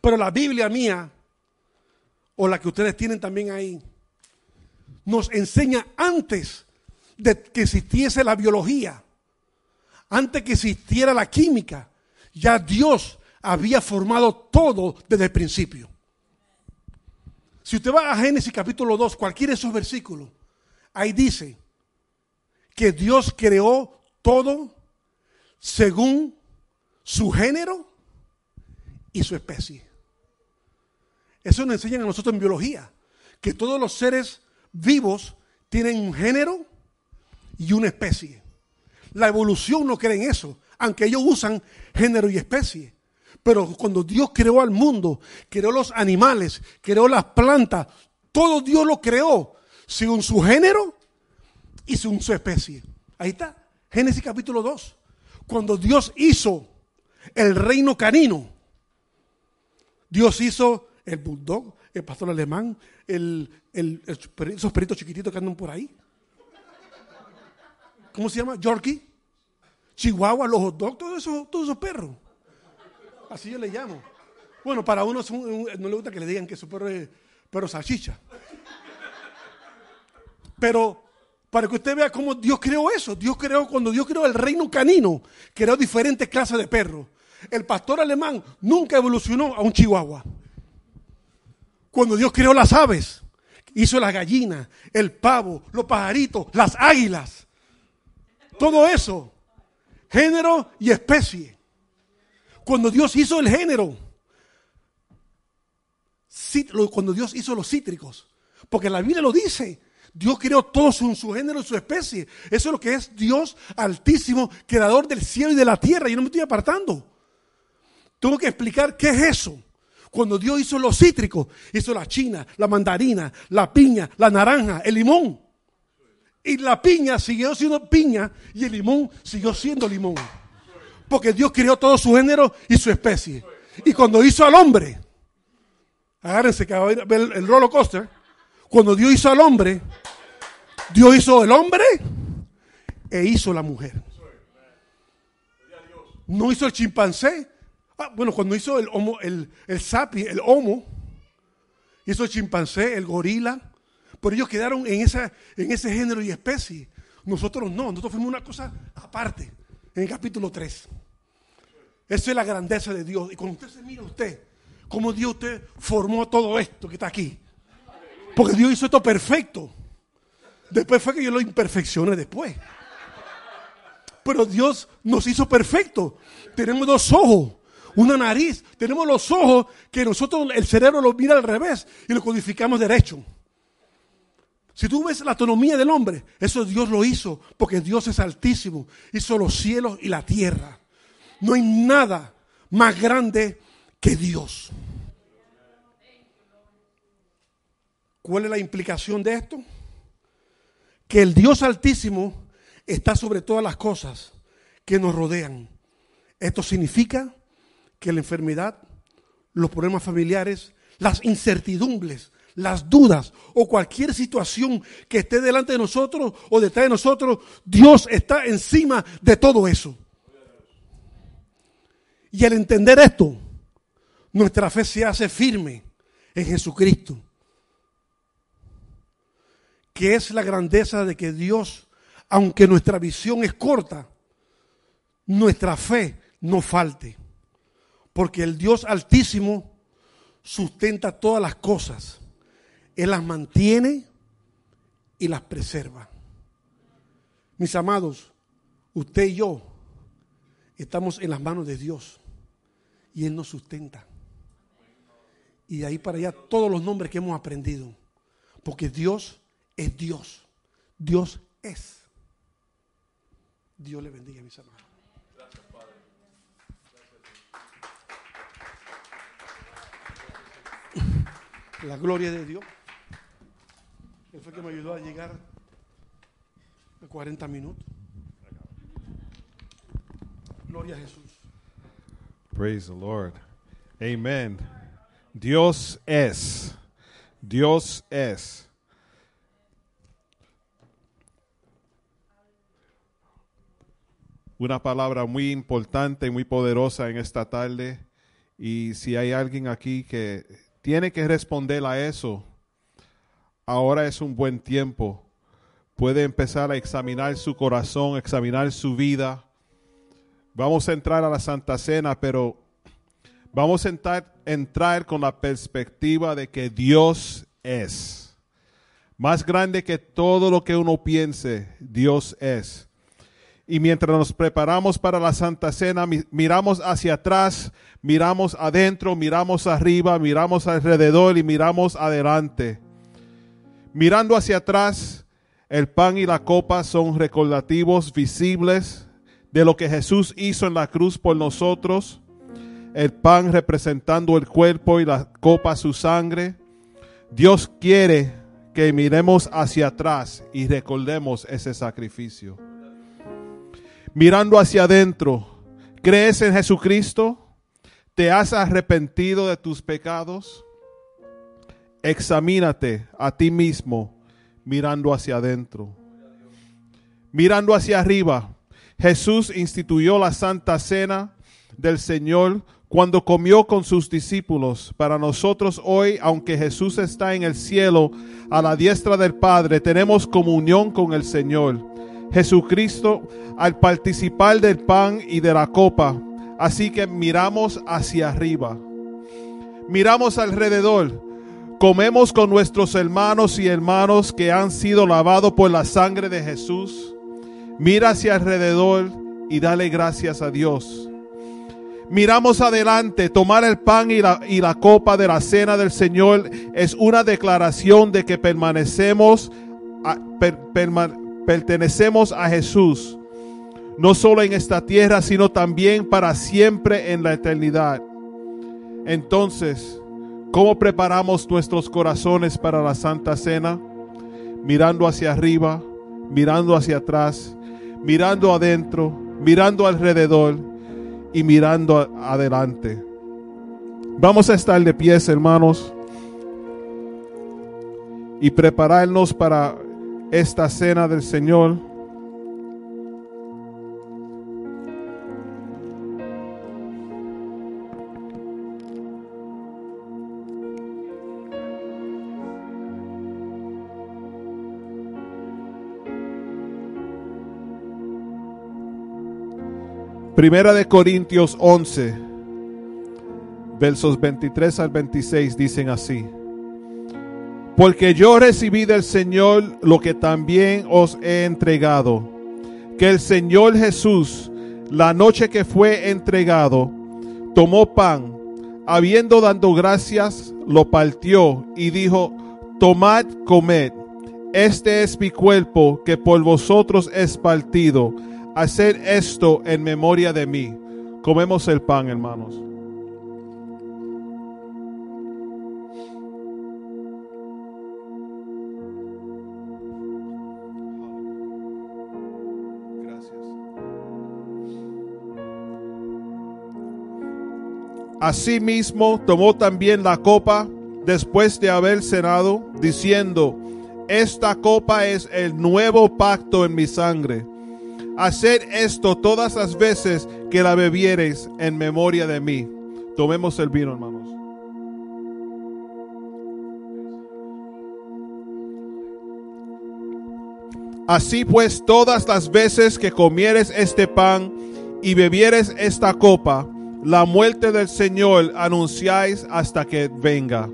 Pero la Biblia mía, o la que ustedes tienen también ahí, nos enseña antes de que existiese la biología, antes que existiera la química, ya Dios había formado todo desde el principio. Si usted va a Génesis capítulo 2, cualquiera de esos versículos, ahí dice que Dios creó todo según su género y su especie. Eso nos enseñan a nosotros en biología, que todos los seres vivos tienen un género y una especie. La evolución no cree en eso, aunque ellos usan género y especie. Pero cuando Dios creó al mundo, creó los animales, creó las plantas, todo Dios lo creó según su género y según su especie. Ahí está, Génesis capítulo 2. Cuando Dios hizo el reino canino, Dios hizo el bulldog, el pastor alemán, el, esos perritos chiquititos que andan por ahí. ¿Cómo se llama? Yorkie, Chihuahua, los hot dogs, todos esos, todos esos perros. Así yo le llamo. Bueno, para uno no le gusta que le digan que su perro es perro salchicha. Pero para que usted vea cómo Dios creó eso. Dios creó, cuando Dios creó el reino canino, creó diferentes clases de perros. El pastor alemán nunca evolucionó a un chihuahua. Cuando Dios creó las aves, hizo las gallinas, el pavo, los pajaritos, las águilas. Todo eso, género y especie. Cuando Dios hizo el género, cuando Dios hizo los cítricos, porque la Biblia lo dice, Dios creó todo su, su género y su especie. Eso es lo que es Dios altísimo, creador del cielo y de la tierra. Yo no me estoy apartando. Tengo que explicar qué es eso. Cuando Dios hizo los cítricos, hizo la china, la mandarina, la piña, la naranja, el limón. Y la piña siguió siendo piña y el limón siguió siendo limón. Porque Dios creó todo su género y su especie. Y cuando hizo al hombre, agárrense que va a ver el, roller coaster. Cuando Dios hizo al hombre, Dios hizo el hombre e hizo la mujer. No hizo el chimpancé. Ah, bueno, cuando hizo el homo, el, el sapi, el homo, hizo el chimpancé, el gorila. Pero ellos quedaron en, esa, en ese género y especie. Nosotros no, nosotros fuimos una cosa aparte, en el capítulo 3. Esa es la grandeza de Dios. Y cuando usted se mira usted, cómo Dios usted formó todo esto que está aquí. Porque Dios hizo esto perfecto. Después fue que yo lo imperfeccioné después. Pero Dios nos hizo perfecto. Tenemos dos ojos, una nariz. Tenemos los ojos que nosotros, el cerebro lo mira al revés y lo codificamos derecho. Si tú ves la autonomía del hombre, eso Dios lo hizo porque Dios es altísimo. Hizo los cielos y la tierra. No hay nada más grande que Dios. ¿Cuál es la implicación de esto? Que el Dios altísimo está sobre todas las cosas que nos rodean. Esto significa que la enfermedad, los problemas familiares, las incertidumbres, las dudas o cualquier situación que esté delante de nosotros o detrás de nosotros, Dios está encima de todo eso. Y al entender esto, nuestra fe se hace firme en Jesucristo que es la grandeza de que Dios, aunque nuestra visión es corta, nuestra fe no falte. Porque el Dios altísimo sustenta todas las cosas. Él las mantiene y las preserva. Mis amados, usted y yo estamos en las manos de Dios y Él nos sustenta. Y de ahí para allá todos los nombres que hemos aprendido. Porque Dios es Dios. Dios es. Dios le bendiga, mis hermanos. Gracias, Padre. la gloria de Dios. Fue que me ayudó a llegar a 40 minutos. Gloria a Jesús. Praise the Lord. Amen. Dios es. Dios es. Una palabra muy importante, muy poderosa en esta tarde. Y si hay alguien aquí que tiene que responder a eso, ahora es un buen tiempo. Puede empezar a examinar su corazón, examinar su vida. Vamos a entrar a la Santa Cena, pero vamos a entrar, entrar con la perspectiva de que Dios es. Más grande que todo lo que uno piense, Dios es. Y mientras nos preparamos para la Santa Cena, mi- miramos hacia atrás, miramos adentro, miramos arriba, miramos alrededor y miramos adelante. Mirando hacia atrás, el pan y la copa son recordativos visibles de lo que Jesús hizo en la cruz por nosotros. El pan representando el cuerpo y la copa su sangre. Dios quiere que miremos hacia atrás y recordemos ese sacrificio mirando hacia adentro, ¿crees en Jesucristo? ¿Te has arrepentido de tus pecados? Examínate a ti mismo mirando hacia adentro. Mirando hacia arriba, Jesús instituyó la Santa Cena del Señor cuando comió con sus discípulos. Para nosotros hoy, aunque Jesús está en el cielo a la diestra del Padre, tenemos comunión con el Señor. Jesucristo al participar del pan y de la copa. Así que miramos hacia arriba. Miramos alrededor. Comemos con nuestros hermanos y hermanos que han sido lavados por la sangre de Jesús. Mira hacia alrededor y dale gracias a Dios. Miramos adelante, tomar el pan y la, y la copa de la cena del Señor es una declaración de que permanecemos, pertenecemos a Jesús, no solo en esta tierra, sino también para siempre en la eternidad. Entonces, ¿cómo preparamos nuestros corazones para la Santa Cena? Mirando hacia arriba, mirando hacia atrás, mirando adentro, mirando alrededor y mirando adelante. Vamos a estar de pies, hermanos, y prepararnos para esta cena del Señor. Primera de Corintios 11, versos 23 al 26 dicen así. Porque yo recibí del Señor lo que también os he entregado, que el Señor Jesús, la noche que fue entregado, tomó pan, habiendo dado gracias, lo partió y dijo, tomad, comed, este es mi cuerpo que por vosotros es partido, hacer esto en memoria de mí. Comemos el pan, hermanos. Gracias. Asimismo tomó también la copa después de haber cenado, diciendo, esta copa es el nuevo pacto en mi sangre. Haced esto todas las veces que la bebiereis en memoria de mí. Tomemos el vino, hermanos. Así pues, todas las veces que comieres este pan y bebieres esta copa, la muerte del Señor anunciáis hasta que venga,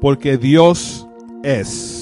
porque Dios es.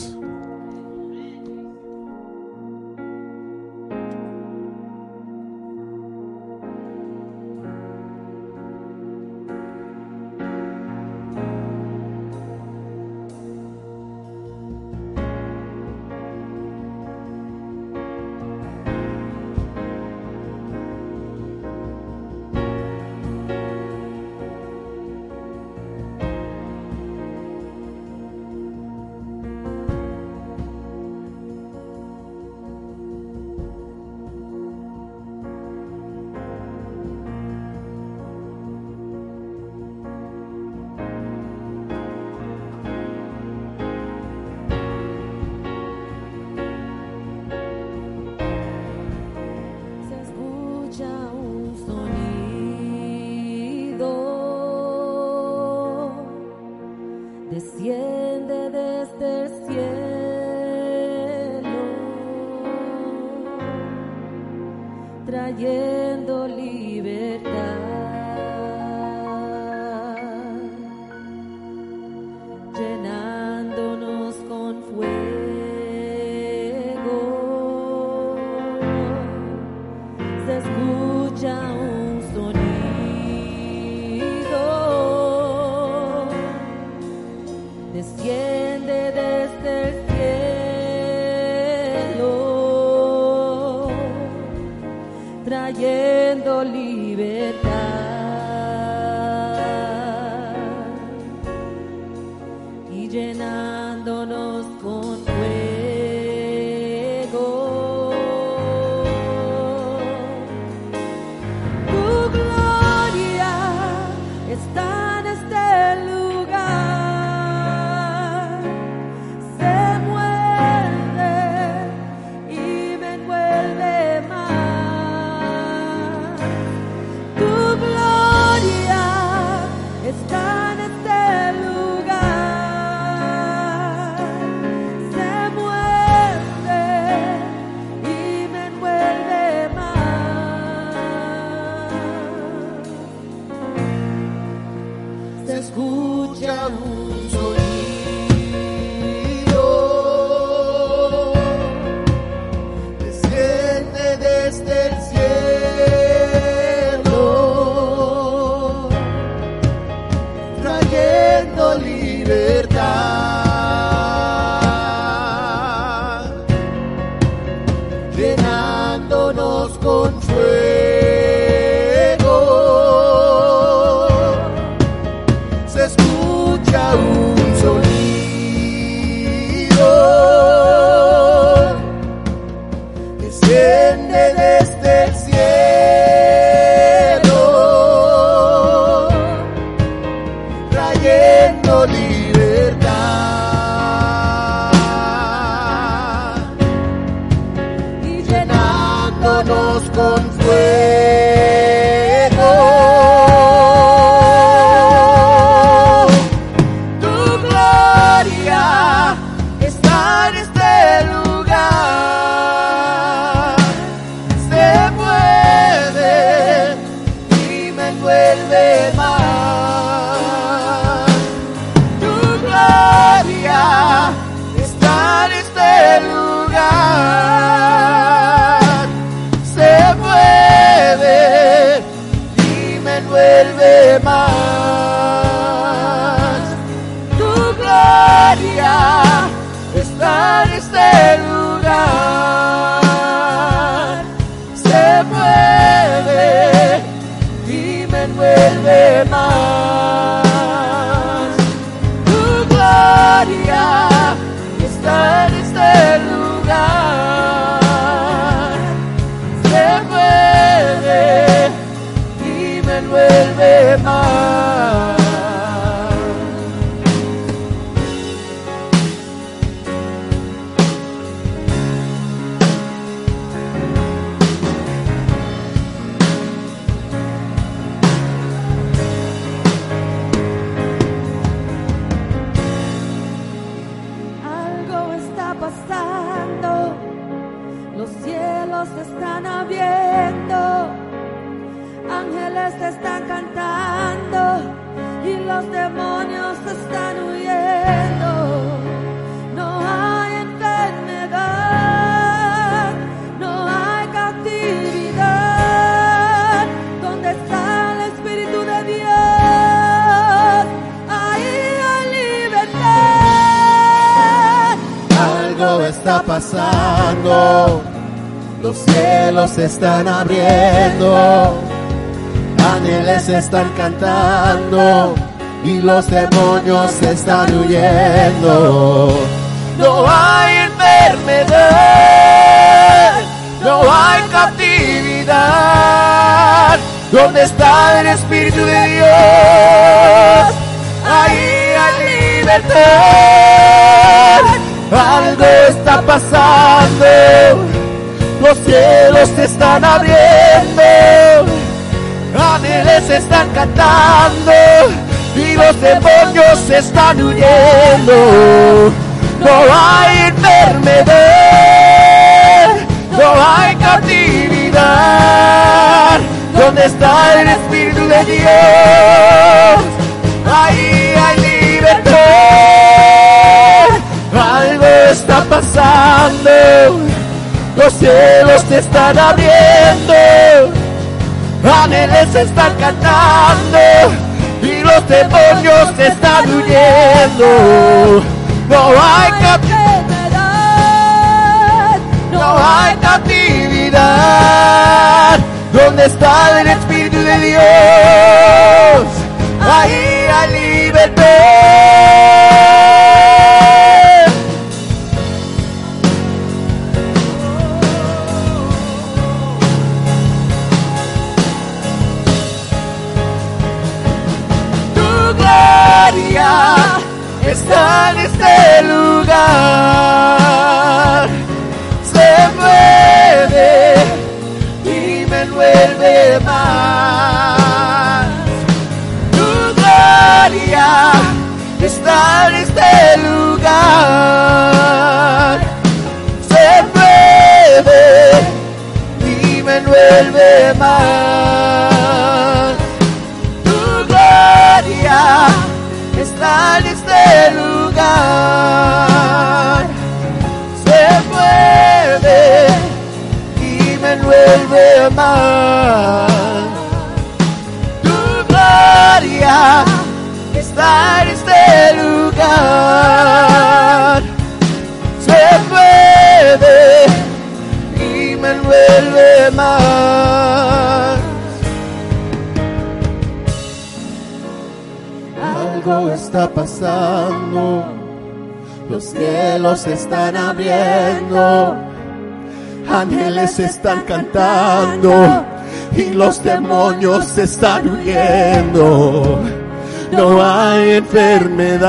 están abriendo, ángeles están cantando y los demonios están huyendo. No hay enfermedad, no hay captividad. Donde está el Espíritu de Dios? Ahí hay libertad. Algo está pasando los cielos se están abriendo, ángeles están cantando y los demonios se están huyendo. No hay enfermedad, no hay cautividad. ¿Dónde está el Espíritu de Dios? Ahí hay libertad. Algo está pasando los cielos se están abriendo. Ángeles están cantando. Y los demonios están huyendo. No hay cautividad. No hay cautividad. ¿Dónde está el Espíritu de Dios? Ahí hay libertad. Está en este lugar. Se mueve y me envuelve más. Tu gloria está en este lugar. Se mueve y me envuelve más. Tu gloria está en este lugar. Se mueve y me envuelve más. Tu gloria está en este lugar. Se mueve y me envuelve más. Está pasando, los cielos están abriendo, ángeles están cantando y los demonios están huyendo. No hay enfermedad,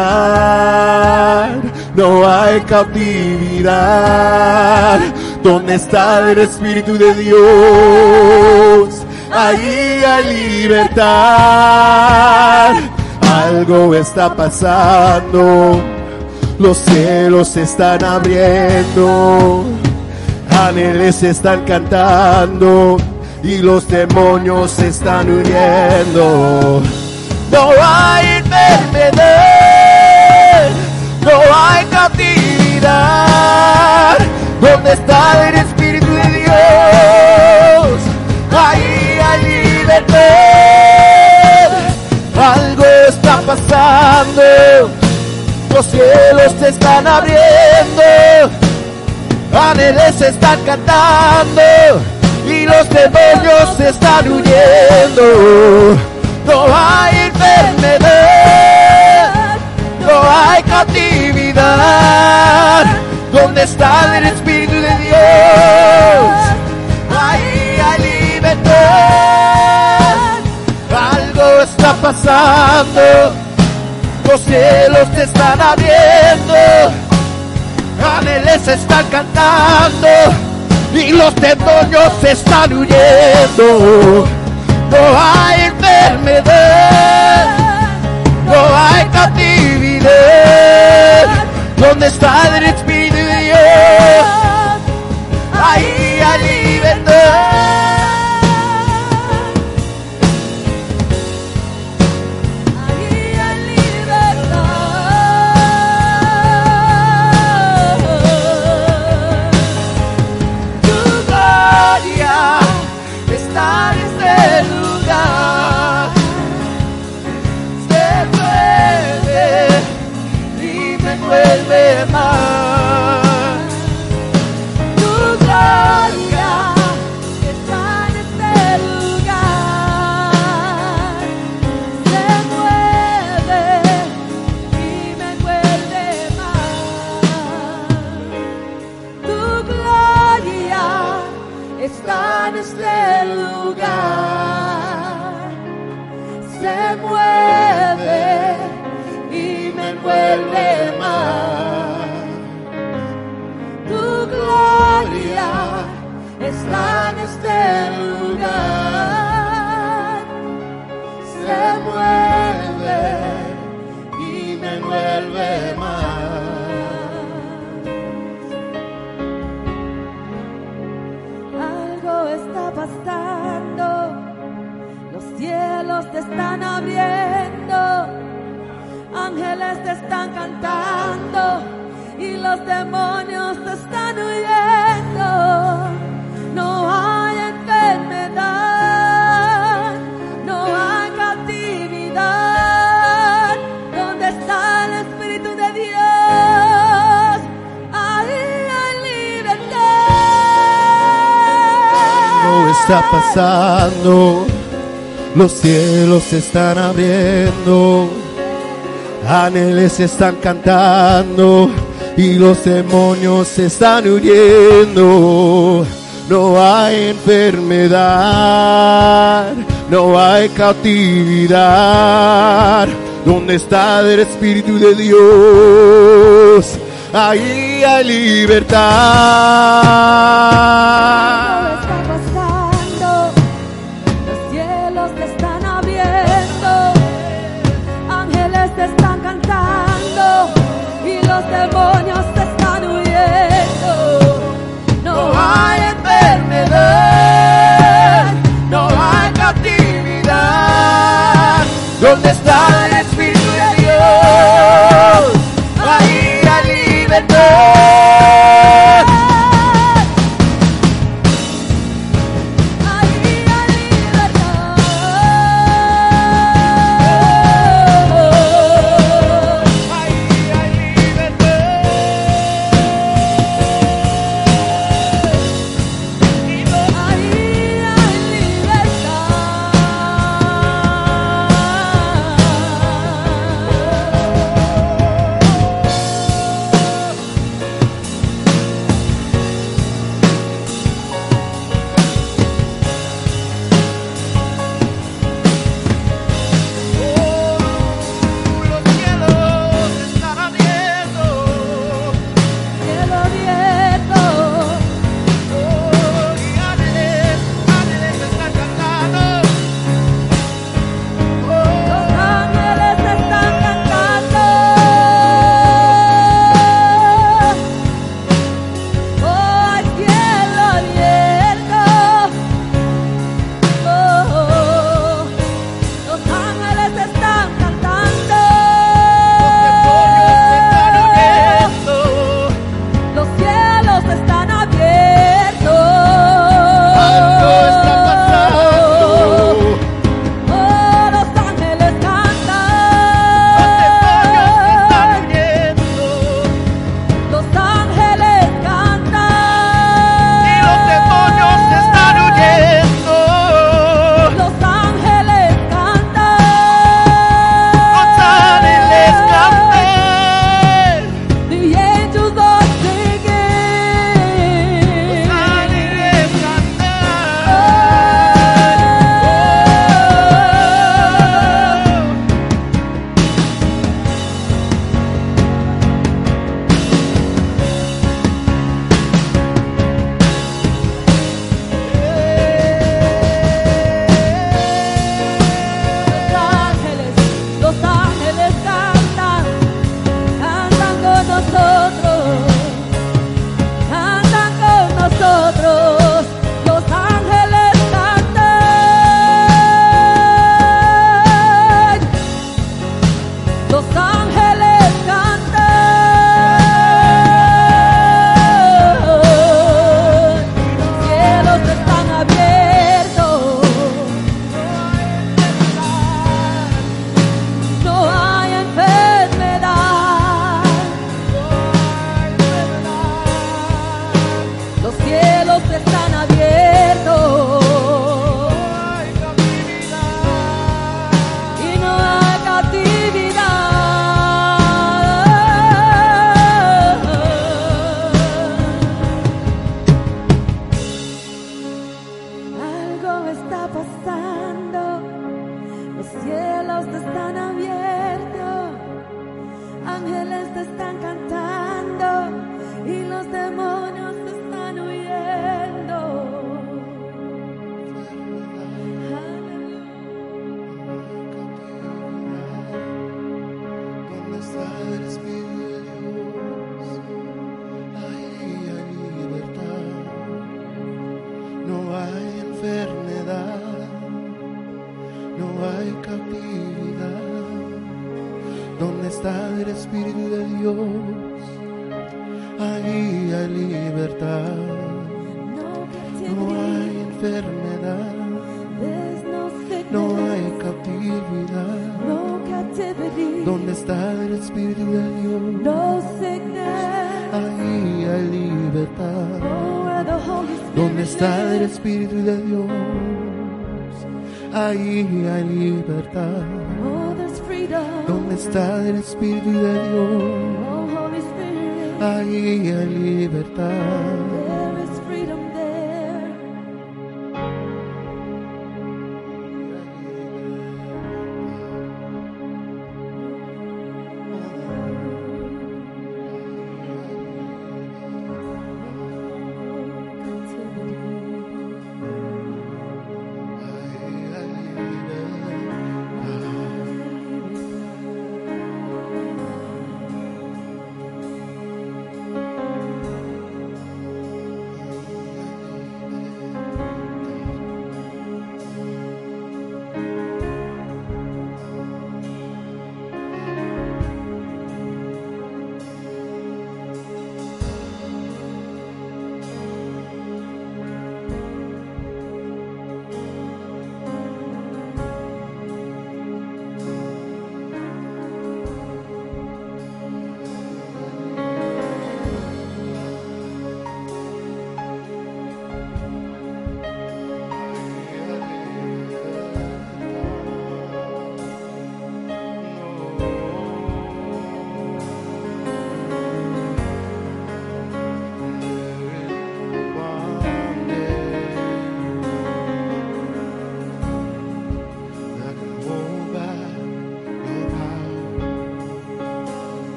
no hay cautividad. ¿Dónde está el Espíritu de Dios? Ahí hay libertad. Algo está pasando. Los cielos se están abriendo. Ángeles están cantando. Y los demonios se están huyendo. No hay enfermedad. No hay cautividad. ¿Dónde está el Espíritu Los cielos se están abriendo. Ángeles están cantando. Y los demonios se están huyendo. No hay enfermedad. No hay cautividad. ¿Dónde está el Espíritu de Dios? Ahí hay libertad. Algo está pasando. Los cielos se están abriendo. Ángeles están cantando. Y los demonios se están huyendo. No hay enfermedad. No hay cautividad. ¿Dónde está el Espíritu los cielos se están abriendo, ángeles están cantando y los demonios se están huyendo. No hay enfermedad, no hay cautividad. Donde está el Espíritu de Dios, ahí hay libertad.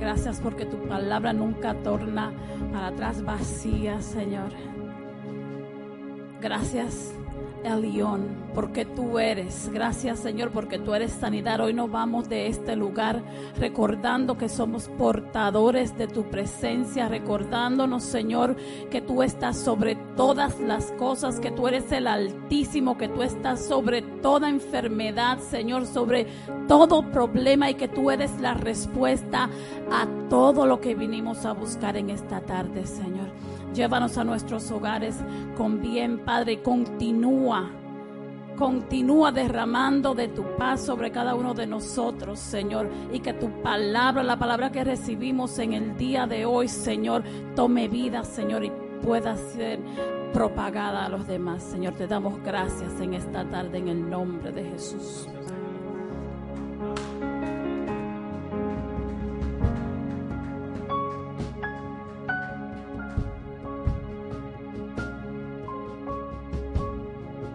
Gracias porque tu palabra nunca torna para atrás vacía, Señor. Gracias, Elión, porque tú eres. Gracias, Señor, porque tú eres sanidad. Hoy nos vamos de este lugar recordando que somos portadores de tu presencia, recordándonos, Señor, que tú estás sobre todas las cosas, que tú eres el Altísimo, que tú estás sobre toda enfermedad, Señor, sobre todo problema y que tú eres la respuesta a todo lo que vinimos a buscar en esta tarde, Señor. Llévanos a nuestros hogares con bien, Padre, continúa. Continúa derramando de tu paz sobre cada uno de nosotros, Señor. Y que tu palabra, la palabra que recibimos en el día de hoy, Señor, tome vida, Señor, y pueda ser propagada a los demás. Señor, te damos gracias en esta tarde en el nombre de Jesús.